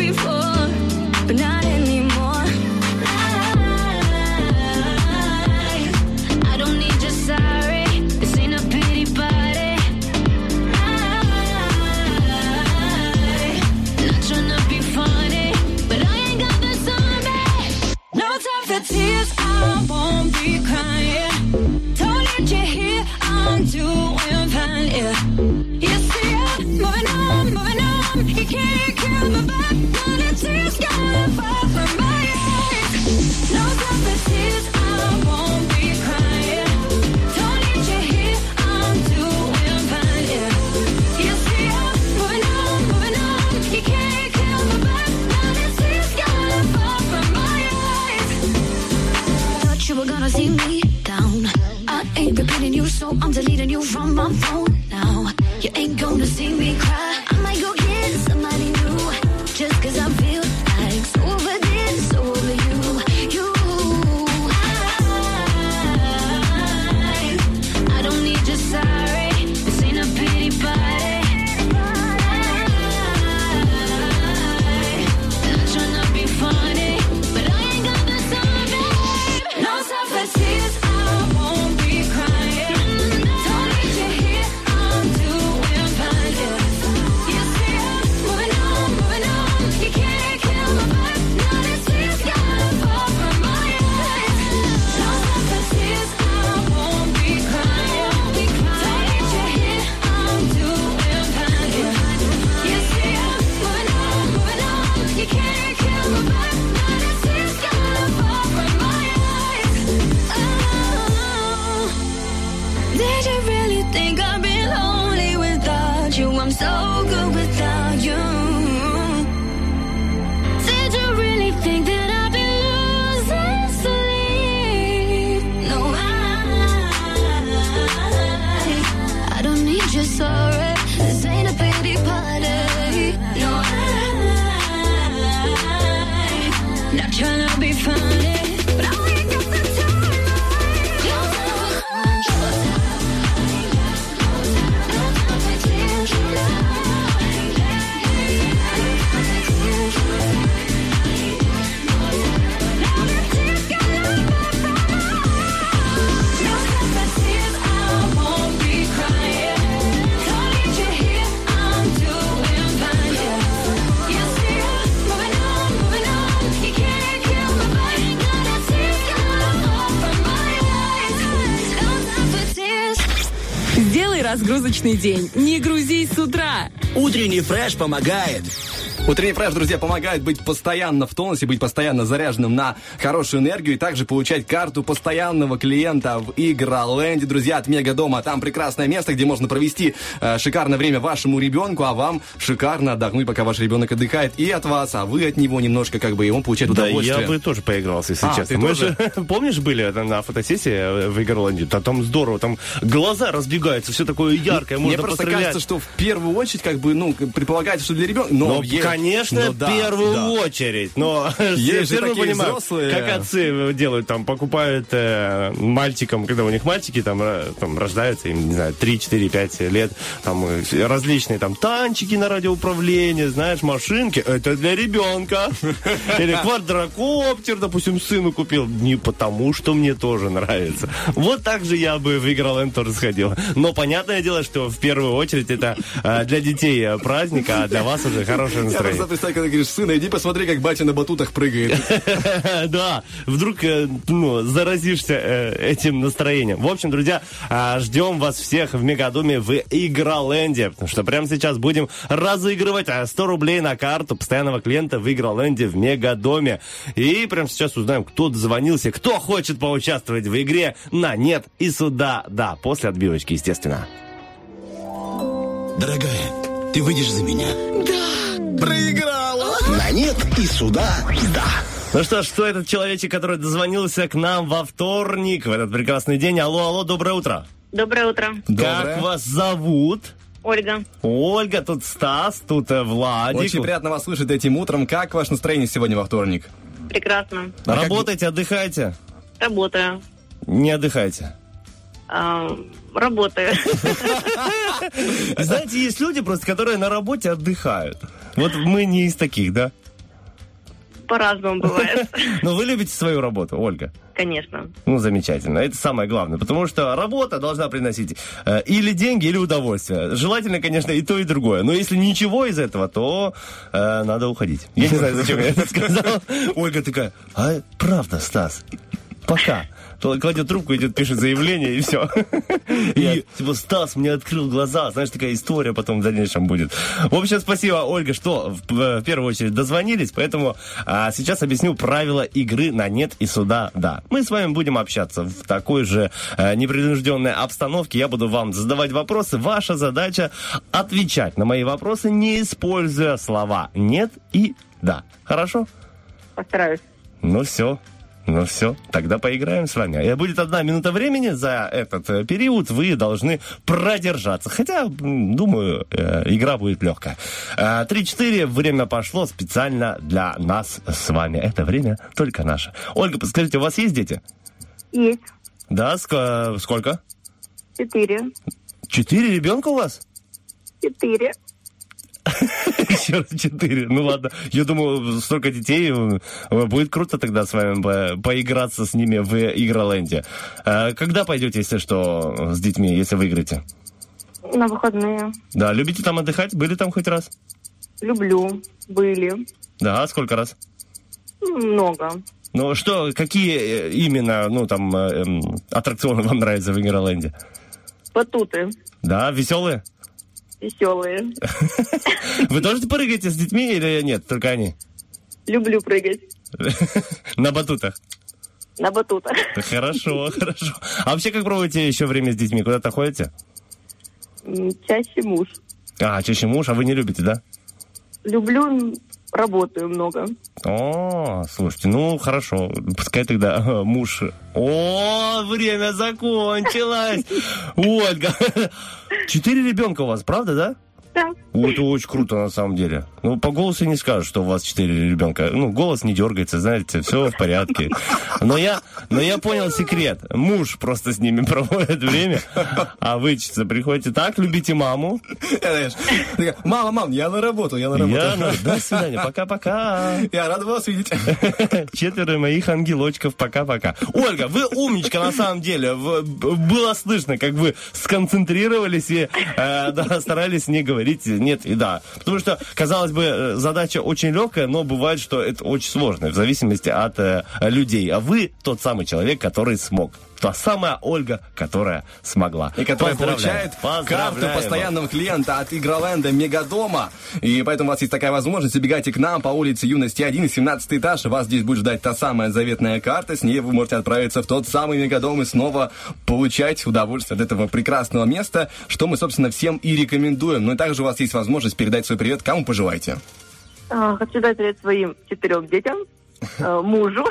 For tears, I won't be crying. Don't need you here, I'm doing fine, yeah. You see, I'm moving on, moving on. You can't kill my vibe, when the tears fall See me down. I ain't repeating you, so I'm deleting you from my phone now. You ain't gonna see me разгрузочный день. Не грузись с утра. Утренний фреш помогает. Утренний фреш, друзья, помогает быть постоянно в тонусе, быть постоянно заряженным на хорошую энергию и также получать карту постоянного клиента в Игроленде. Друзья, от Мегадома. Там прекрасное место, где можно провести э, шикарное время вашему ребенку, а вам шикарно отдохнуть, пока ваш ребенок отдыхает и от вас, а вы от него немножко как бы, и он получает Да, удовольствие. я бы тоже поигрался, если А, честно. Мы тоже? же, помнишь, были на- на фотосессии в Игрланде? Да, там здорово, там глаза разбегаются, все такое яркое, Мне можно просто пострелять. кажется, что в первую очередь, как бы, ну, предполагается, что для ребенка. Но Ну, есть- конечно, ну, да, в первую да. очередь. Но Есть все равно понимаю, взрослые. как отцы делают, там, покупают э, мальчикам, когда у них мальчики там, ра- там рождаются, им, не знаю, 3, 4, 5 лет, там э, различные там танчики на радиоуправление, знаешь, машинки, это для ребенка. Или квадрокоптер, допустим, сыну купил, не потому, что мне тоже нравится. Вот так же я бы в Игроленд тоже сходил. Но понятное дело, что в первую очередь это э, для детей э, праздник, а для вас уже хорошее Я настроение. просто представляю, когда говоришь, сына, иди посмотри, как батя на батутах прыгает. Да, вдруг э, ну, заразишься э, этим настроением. В общем, друзья, а, ждем вас всех в Мегадоме в Игроленде, потому что прямо сейчас будем разыгрывать а, 100 рублей на карту постоянного клиента в Игроленде в Мегадоме. И прямо сейчас узнаем, кто дозвонился, кто хочет поучаствовать в игре на нет и сюда, да, после отбивочки, естественно. Дорогая, ты выйдешь за меня? Да. Проиграла. На нет и сюда, да. Ну что ж, кто этот человечек, который дозвонился к нам во вторник, в этот прекрасный день? Алло, алло, доброе утро. Доброе утро. Как вас зовут? Ольга. Ольга, тут Стас, тут э, Владик. Очень приятно вас слышать этим утром. Как ваше настроение сегодня во вторник? Прекрасно. Работаете, отдыхаете? Работаю. Не отдыхайте. А, работаю. Знаете, есть люди просто, которые на работе отдыхают. Вот мы не из таких, да? По-разному бывает. Но вы любите свою работу, Ольга. Конечно. Ну, замечательно. Это самое главное. Потому что работа должна приносить э, или деньги, или удовольствие. Желательно, конечно, и то, и другое. Но если ничего из этого, то э, надо уходить. Я не знаю, зачем я это сказал. Ольга такая, а правда, Стас, пока. Кладет трубку, идет, пишет заявление, и все. И, типа, Стас мне открыл глаза. Знаешь, такая история потом в дальнейшем будет. В общем, спасибо, Ольга, что в, в первую очередь дозвонились. Поэтому а, сейчас объясню правила игры на нет и сюда да. Мы с вами будем общаться в такой же э, непринужденной обстановке. Я буду вам задавать вопросы. Ваша задача отвечать на мои вопросы, не используя слова нет и да. Хорошо? Постараюсь. Ну все. Ну все, тогда поиграем с вами. И будет одна минута времени за этот э, период. Вы должны продержаться. Хотя, думаю, э, игра будет легкая. Э, 3-4, время пошло специально для нас с вами. Это время только наше. Ольга, подскажите, у вас есть дети? Есть. Да, ск- сколько? Четыре. Четыре ребенка у вас? Четыре. Еще раз четыре. Ну ладно. Я думаю, столько детей. э, Будет круто тогда с вами по- поиграться с ними в Игроленде. А Когда пойдете, если что, с детьми, если выиграете? На выходные. Да, любите там отдыхать? Были там хоть раз? Люблю. Были. Да, сколько раз? Много. Ну что, какие э, именно, ну там, э, эм, аттракционы вам нравятся в Игроленде? Батуты. Да, веселые? Веселые. Вы тоже прыгаете с детьми или нет? Только они? Люблю прыгать. На батутах? На батутах. Хорошо, хорошо. А вообще как проводите еще время с детьми? Куда-то ходите? Чаще муж. А, чаще муж, а вы не любите, да? Люблю, работаю много. О, слушайте, ну хорошо, пускай тогда э, муж... О, время закончилось! Ольга, четыре ребенка у вас, правда, да? Да. Это очень круто, на самом деле. Ну, по голосу не скажешь, что у вас четыре ребенка. Ну, голос не дергается, знаете, все в порядке. Но я, но я понял секрет. Муж просто с ними проводит время, а вы приходите так, любите маму. Мама, мам, я на работу, я на работу. Я на- До свидания, пока-пока. Я рад вас видеть. Четверо моих ангелочков, пока-пока. Ольга, вы умничка на самом деле. Было слышно, как вы сконцентрировались и э, да, старались не говорить нет и да. Потому что, казалось бы, э, задача очень легкая, но бывает, что это очень сложно, в зависимости от э, людей. А вы тот самый человек, который смог. Та самая Ольга, которая смогла. И которая получает карту постоянного клиента от Игроленда Мегадома. И поэтому у вас есть такая возможность. Убегайте к нам по улице Юности 1, 17 этаж. Вас здесь будет ждать та самая заветная карта. С ней вы можете отправиться в тот самый Мегадом и снова получать удовольствие от этого прекрасного места, что мы, собственно, всем и рекомендуем. Ну и также у вас есть возможность передать свой привет кому пожелаете. А, Хочу дать привет своим четырем детям, э, мужу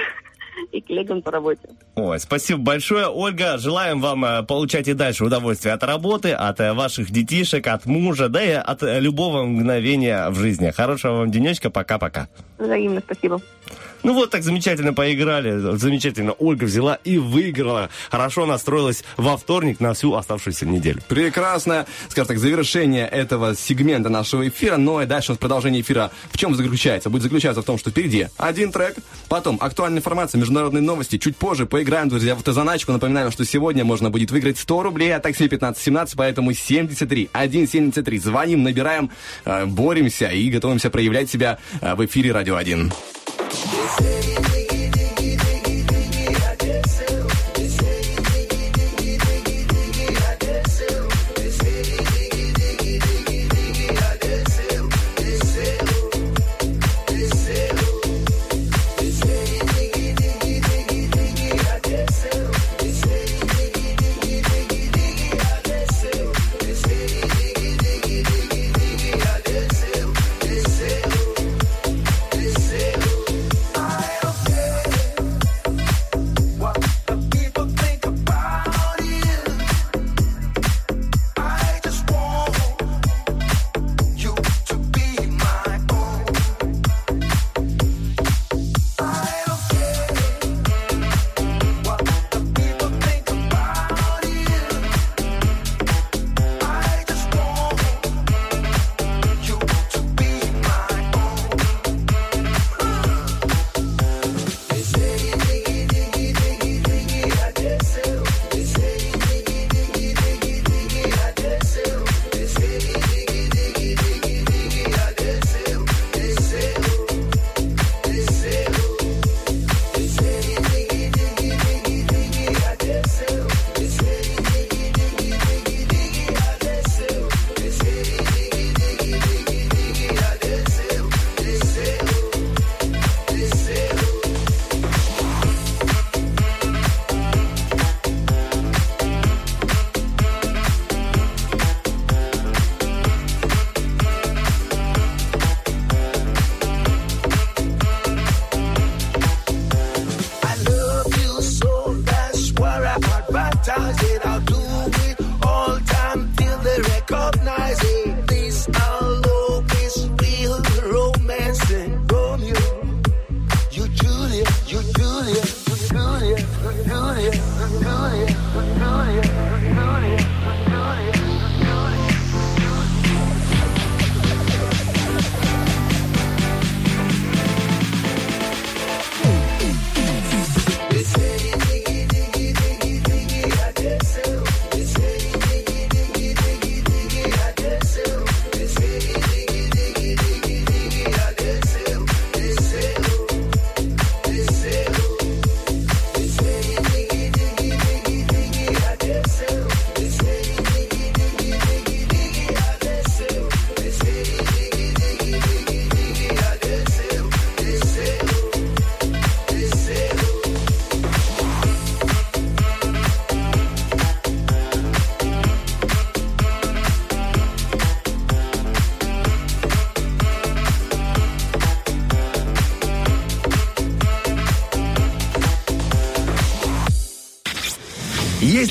и коллегам по работе. Ой, спасибо большое, Ольга. Желаем вам э, получать и дальше удовольствие от работы, от э, ваших детишек, от мужа, да и от э, любого мгновения в жизни. Хорошего вам денечка. Пока-пока. Взаимно спасибо. Ну вот так замечательно поиграли, замечательно Ольга взяла и выиграла. Хорошо настроилась во вторник на всю оставшуюся неделю. Прекрасно, скажем так, завершение этого сегмента нашего эфира. Но и дальше у нас продолжение эфира в чем заключается? Будет заключаться в том, что впереди один трек, потом актуальная информация, международные новости. Чуть позже поиграем, друзья, в автозаначку. Напоминаем, что сегодня можно будет выиграть 100 рублей от такси 1517, поэтому 73 173. Звоним, набираем, э, боремся и готовимся проявлять себя э, в эфире Радио 1. Say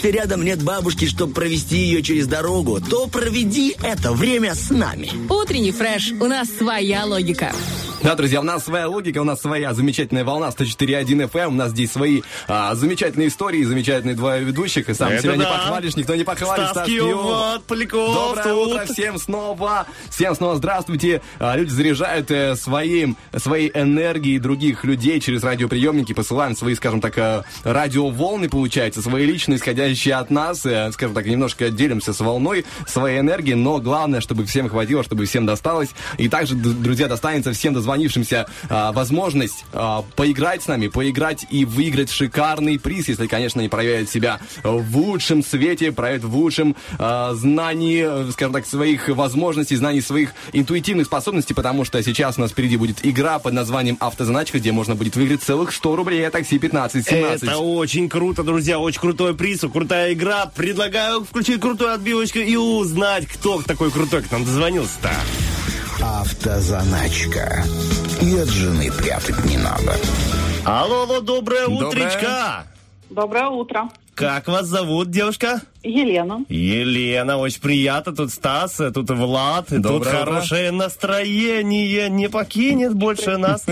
Если рядом нет бабушки, чтобы провести ее через дорогу, то проведи это время с нами. Утренний фреш. У нас своя логика. Да, друзья, у нас своя логика, у нас своя замечательная волна 104.1 FM, у нас здесь свои а, замечательные истории, замечательные двое ведущих, и сам Это себя не да. похвалишь, никто не похвалит. Стас Стас вот, Поляков Доброе тут. утро всем снова, всем снова здравствуйте. А, люди заряжают э, своим, своей энергией других людей через радиоприемники, посылаем свои, скажем так, э, радиоволны, получается, свои личные, исходящие от нас, э, скажем так, немножко делимся с волной своей энергии, но главное, чтобы всем хватило, чтобы всем досталось. И также, друзья, достанется всем дозвонившимся а, возможность а, поиграть с нами, поиграть и выиграть шикарный приз, если, конечно, они проявят себя в лучшем свете, проявят в лучшем знании, скажем так, своих возможностей, знаний своих интуитивных способностей, потому что сейчас у нас впереди будет игра под названием «Автозаначка», где можно будет выиграть целых 100 рублей от такси 15-17. Это очень круто, друзья, очень крутой приз, крутая игра. Предлагаю включить крутую отбивочку и узнать, кто такой крутой к нам дозвонился-то. Автозаначка. И от жены прятать не надо. Алло, алло, доброе Доброе. утречко. Доброе утро. Как вас зовут, девушка? Елена. Елена, очень приятно. Тут Стас, тут Влад, тут Доброе утро. хорошее настроение. Не покинет больше нас.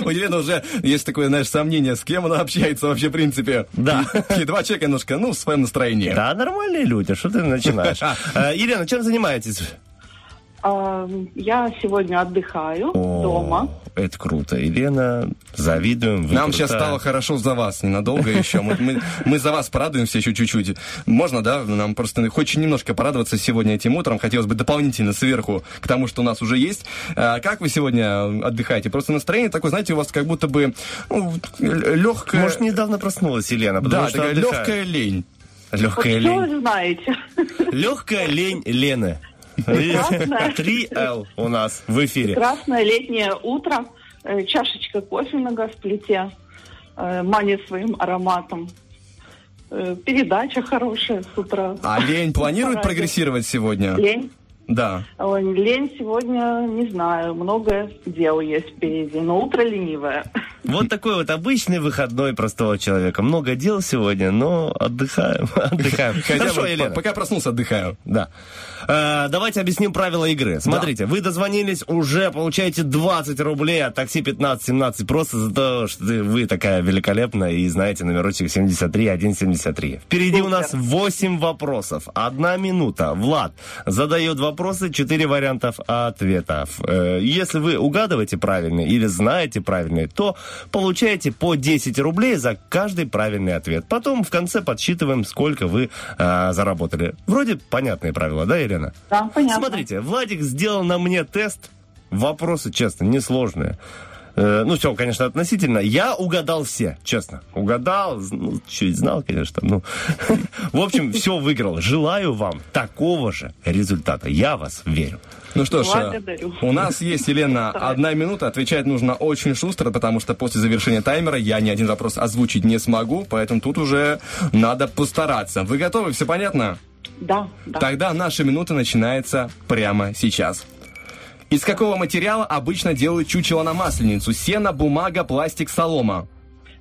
У у Елены уже есть такое, знаешь, сомнение, с кем она общается вообще, в принципе. Да. И два человека немножко, ну, в своем настроении. Да, нормальные люди, что ты начинаешь? Э, Елена, чем занимаетесь? А, Я сегодня отдыхаю дома. Это круто. Елена, завидуем. вы Нам сейчас крутая. стало хорошо за вас, ненадолго еще. Мы, мы, мы за вас порадуемся еще чуть-чуть. Можно, да? Нам просто хочется немножко порадоваться сегодня этим утром. Хотелось бы дополнительно сверху к тому, что у нас уже есть. А как вы сегодня отдыхаете? Просто настроение такое, знаете, у вас как будто бы ну, легкое... Может, недавно проснулась Елена, потому Да, что такая отдыхает. легкая лень. Легкая Что лень. вы знаете? Легкая лень Лены. Три Л у нас в эфире. Прекрасное летнее утро. Э, Чашечка кофе на газплите. э, Манит своим ароматом. Э, Передача хорошая с утра. А лень планирует прогрессировать сегодня? Лень? Да. Лень сегодня, не знаю, много дел есть впереди, но утро ленивое. Вот такой вот обычный выходной простого человека. Много дел сегодня, но отдыхаем. Отдыхаем. Хотя Хорошо, Елена. по- пока проснулся, отдыхаю. Да. Э, давайте объясним правила игры. Смотрите, вы дозвонились, уже получаете 20 рублей от такси 1517 просто за то, что ты- вы такая великолепная и знаете номерочек 73173. Впереди у нас 8 вопросов. Одна минута. Влад задает вопросы, 4 вариантов ответов. Э, если вы угадываете правильный или знаете правильный, то получаете по 10 рублей за каждый правильный ответ. Потом в конце подсчитываем, сколько вы э, заработали. Вроде понятные правила, да, Елена? Да, понятно. Смотрите, Владик сделал на мне тест. Вопросы, честно, несложные. Э, Ну, все, конечно, относительно. Я угадал все, честно. Угадал, ну, чуть знал, конечно. Ну, в общем, все выиграл. Желаю вам такого же результата. Я вас верю. Ну что ж, э, Благодарю. у нас есть, Елена, одна минута. Отвечать нужно очень шустро, потому что после завершения таймера я ни один вопрос озвучить не смогу, поэтому тут уже надо постараться. Вы готовы? Все понятно? Да, да. Тогда наша минута начинается прямо сейчас. Из какого материала обычно делают чучело на масленицу? Сено, бумага, пластик, солома.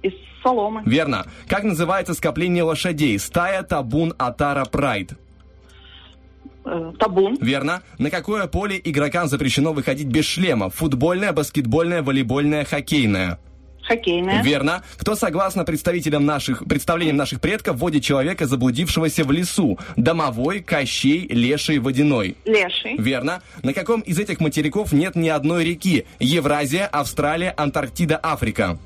Из соломы. Верно. Как называется скопление лошадей? Стая, табун, атара, прайд. Э, Табун. Верно. На какое поле игрокам запрещено выходить без шлема? Футбольное, баскетбольное, волейбольное, хоккейное. Хоккейная. Верно. Кто, согласно представителям наших, представлениям наших предков, вводит человека, заблудившегося в лесу? Домовой, Кощей, Леший, Водяной. Леший. Верно. На каком из этих материков нет ни одной реки? Евразия, Австралия, Антарктида, Африка.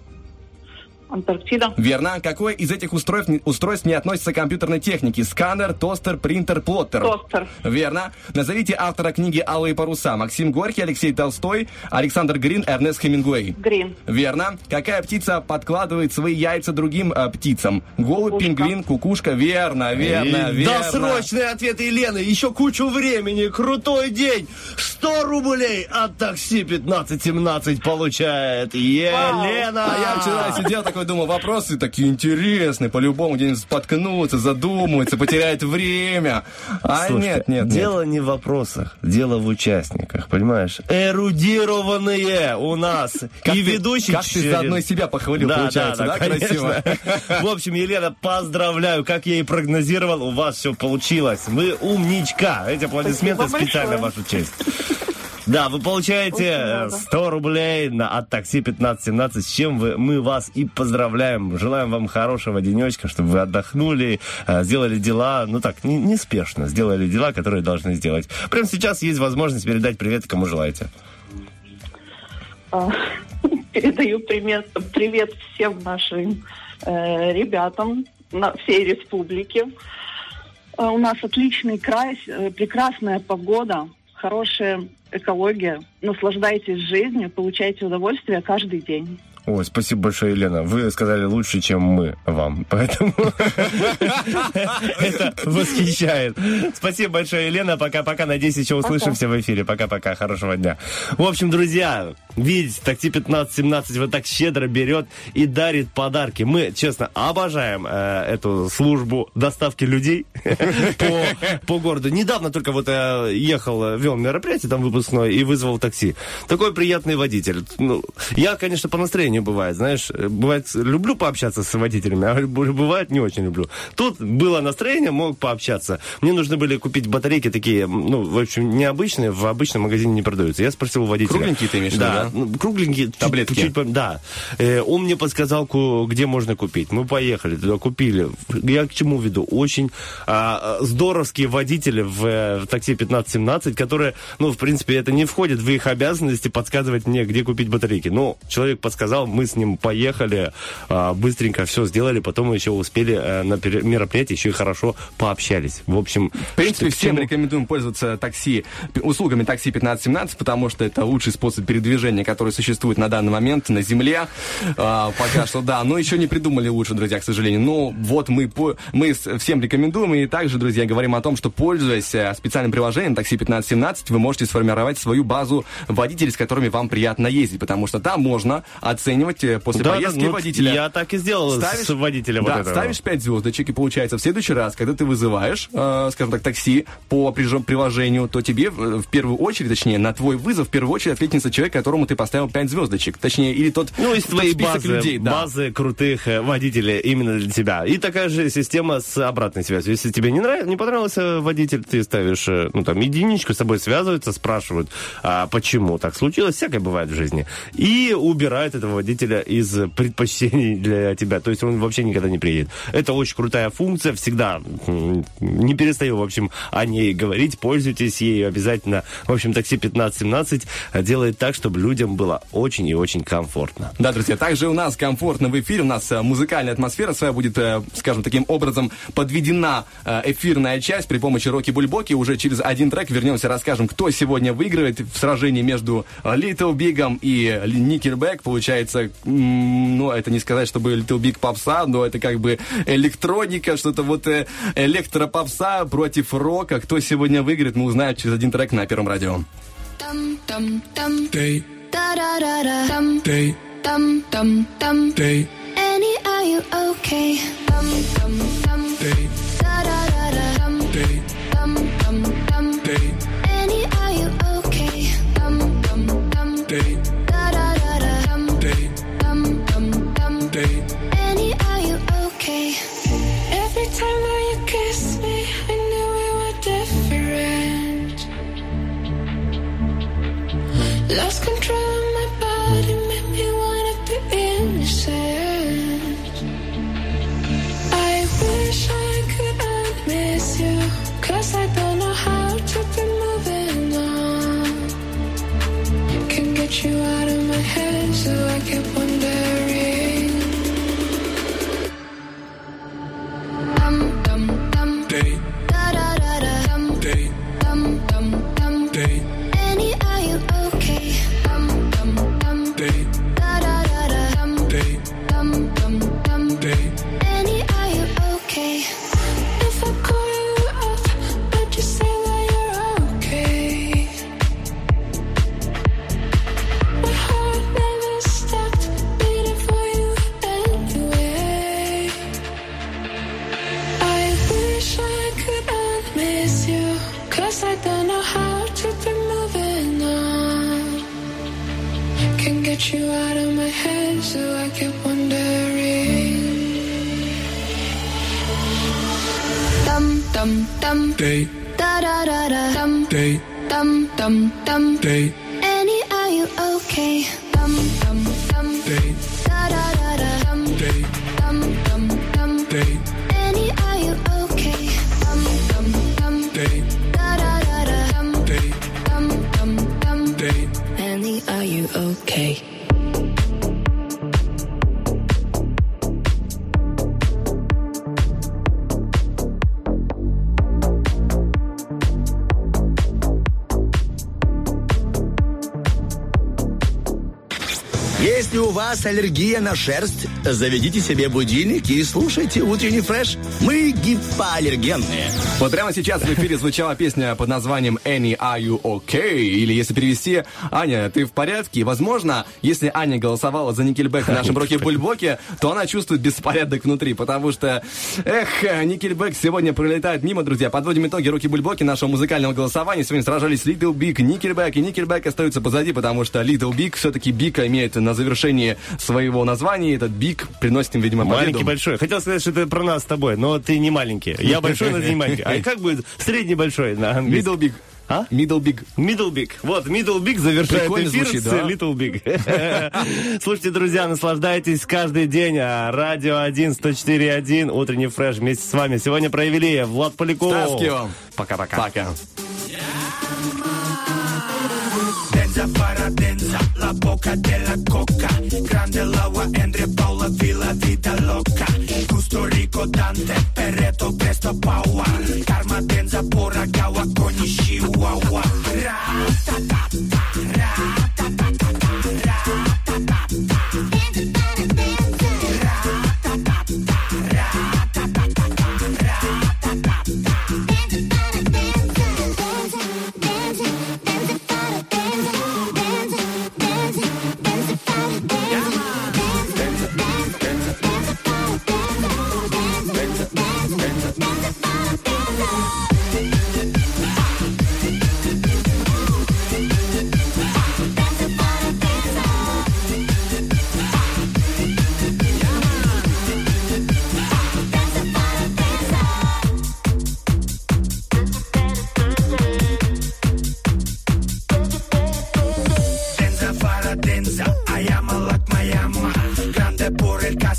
Антарктида. Верно. Какое из этих устройств, не- устройств не относится к компьютерной технике? Сканер, тостер, принтер, плоттер. Тостер. Верно. Назовите автора книги «Алые паруса». Максим Горький, Алексей Толстой, Александр Грин, Эрнест Хемингуэй. Грин. Верно. Какая птица подкладывает свои яйца другим э, птицам? Голубь, Кукушка. пингвин, кукушка. Верно, верно, И верно. Досрочный ответ Елены. Еще кучу времени. Крутой день. 100 рублей от такси 1517 получает Елена. А я вчера сидел такой, Первый думал, вопросы такие интересные, по-любому где-нибудь споткнутся, задумаются, потеряют время. А Слушай, нет, нет, нет. Дело не в вопросах, дело в участниках, понимаешь? Эрудированные у нас. Как и ты- ведущий... как ты через- заодно и себя похвалил, да, получается, да, конечно. красиво? В общем, Елена, поздравляю, как я и прогнозировал, у вас все получилось. Вы умничка. Эти аплодисменты Спасибо специально в большое. вашу честь. Да, вы получаете Очень э, рада. 100 рублей на, от такси 1517, с чем вы, мы вас и поздравляем. Желаем вам хорошего денечка, чтобы вы отдохнули, э, сделали дела, ну так, не- неспешно, сделали дела, которые должны сделать. Прямо сейчас есть возможность передать привет, кому желаете. А, Передаю привет, привет всем нашим э, ребятам на всей республике. А, У нас отличный край, э, прекрасная погода, хорошая экология. Наслаждайтесь жизнью, получайте удовольствие каждый день. Ой, спасибо большое, Елена. Вы сказали лучше, чем мы вам. Поэтому это восхищает. Спасибо большое, Елена. Пока-пока. Надеюсь, еще услышимся в эфире. Пока-пока. Хорошего дня. В общем, друзья, видите, такси 1517 вот так щедро берет и дарит подарки. Мы, честно, обожаем э, эту службу доставки людей по, по городу. Недавно только вот я ехал, э, вел мероприятие там выпускное и вызвал такси. Такой приятный водитель. Ну, я, конечно, по настроению бывает, знаешь, э, бывает, люблю пообщаться с водителями, а бывает не очень люблю. Тут было настроение, мог пообщаться. Мне нужны были купить батарейки такие, ну, в общем, необычные, в обычном магазине не продаются. Я спросил у водителя. Кругленькие ты имеешь виду, да? Да? ну, кругленькие. чуть- Таблетки. чуть по- да. Э, он мне подсказал, где можно купить. Мы поехали туда, купили. Я к чему веду? Очень а, а, здоровские водители в, э, в такси 1517, которые, ну, в принципе, это не входит в их обязанности подсказывать мне, где купить батарейки. Но человек подсказал, мы с ним поехали, а, быстренько все сделали, потом мы еще успели э, на мероприятии еще и хорошо пообщались. В общем, В принципе, всем чему- рекомендуем пользоваться такси, услугами такси 1517, потому что это лучший способ передвижения, который существует на данный момент на Земле. А, пока что, да. Но еще не придумали лучше, друзья, к сожалению. Но вот мы, по- мы всем рекомендуем. И также, друзья, говорим о том, что, пользуясь э, специальным приложением такси 1517, вы можете сформировать свою базу водителей, с которыми вам приятно ездить. Потому что там можно оценивать э, после Да, поездки ну, водителя. Я так и сделал с водителем да, вот этого. ставишь 5 звездочек, и получается, в следующий раз, когда ты вызываешь, э, скажем так, такси по приложению, то тебе в, в первую очередь, точнее, на твой вызов в первую очередь откликнется человек, которому ты поставил 5 звездочек. Точнее, или тот, Ну, из тот твоей базы, людей. Да. базы крутых э, водителей именно для тебя. И такая же система с обратной связью. Если тебе не, нрав... не понравился водитель, ты ставишь, э, ну, там, единичку, с тобой связываются, спрашивают, а почему так случилось, всякое бывает в жизни. И убирают этого водителя из предпочтений для тебя. То есть он вообще никогда не приедет. Это очень крутая функция, всегда не перестаю, в общем, о ней говорить. Пользуйтесь ею обязательно. В общем, такси 1517 делает так, чтобы людям было очень и очень комфортно. Да, друзья, также у нас комфортно в эфире, у нас э, музыкальная атмосфера своя будет, э, скажем, таким образом подведена э, эфирная часть при помощи Роки Бульбоки. Уже через один трек вернемся, расскажем, кто сегодня выигрывает в сражении между Little Big'ом и Nickelback. Получается, ну, это не сказать, чтобы Little Big попса, но это как бы электроника, что-то вот электропопса против рока. Кто сегодня выиграет, мы узнаем через один трек на Первом радио. Dum dum. Day, Da da da da. Dum day, dum dum dum. day, Annie, are you okay? Dum dum dum. day, Lost control of my body, made me wanna be innocent. I wish I could unmiss you, cause I don't know how to be moving on. Can get you out of my head, so I kept Day, Da da da da. Dum day, dum dum dum. day, Annie, are you okay? Dum dum dum. day, Da da da da. Dum day, dum dum dum. day, Annie, are you okay? Dum dum dum. day, Da da da da. Dum day, dum dum dum. day. Annie, are you okay? Если у вас аллергия на шерсть, заведите себе будильник и слушайте утренний фреш. Мы гипоаллергенные. Вот прямо сейчас в эфире звучала песня под названием Annie, are you okay? Или если перевести, Аня, ты в порядке? Возможно, если Аня голосовала за Nickelback в нашем Роке Бульбоке, то она чувствует беспорядок внутри, потому что, эх, Nickelback сегодня пролетает мимо, друзья. Подводим итоги Роки Бульбоки нашего музыкального голосования. Сегодня сражались Little Big, Nickelback, и Nickelback остаются позади, потому что Little Big все-таки Big имеет на завершении своего названия. Этот Big приносит им, видимо, победу. Маленький большой. Хотел сказать, что это про нас с тобой, но ты не маленький. Я большой, но ты не маленький. А как будет средний большой на английском? Middle Big. А? Middle Big. Middle Big. Вот, Middle Big завершает Прикольно эфир звучит, с да? Little Big. Слушайте, друзья, наслаждайтесь каждый день. А, Радио 1, 104.1, утренний фреш вместе с вами. Сегодня проявили Влад Поляков. Ставки вам. Пока-пока. Пока. Denza para denza, la boca della coca. Grande l'agua, Andre Paula, Villa, vita loca. Gusto rico, Dante, Perreto, presto, Paua. Karma, denza, pura gawa, cogni, chihuahua. Ra, ta, ta, ta,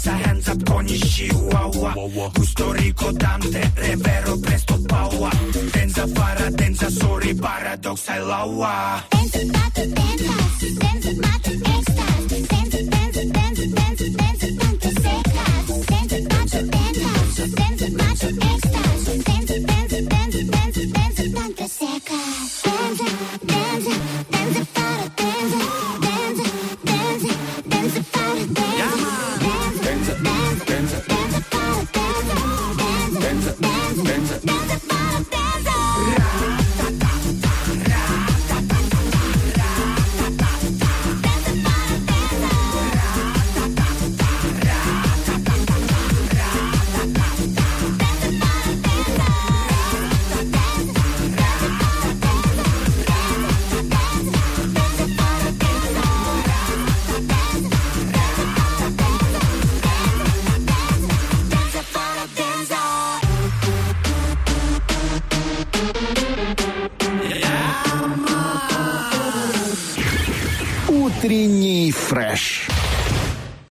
Pasa hands up con Chihuahua Gusto rico dante, revero presto paua Tenza para, tenza sorry, paradox I laua Tenza, tenza, tenza.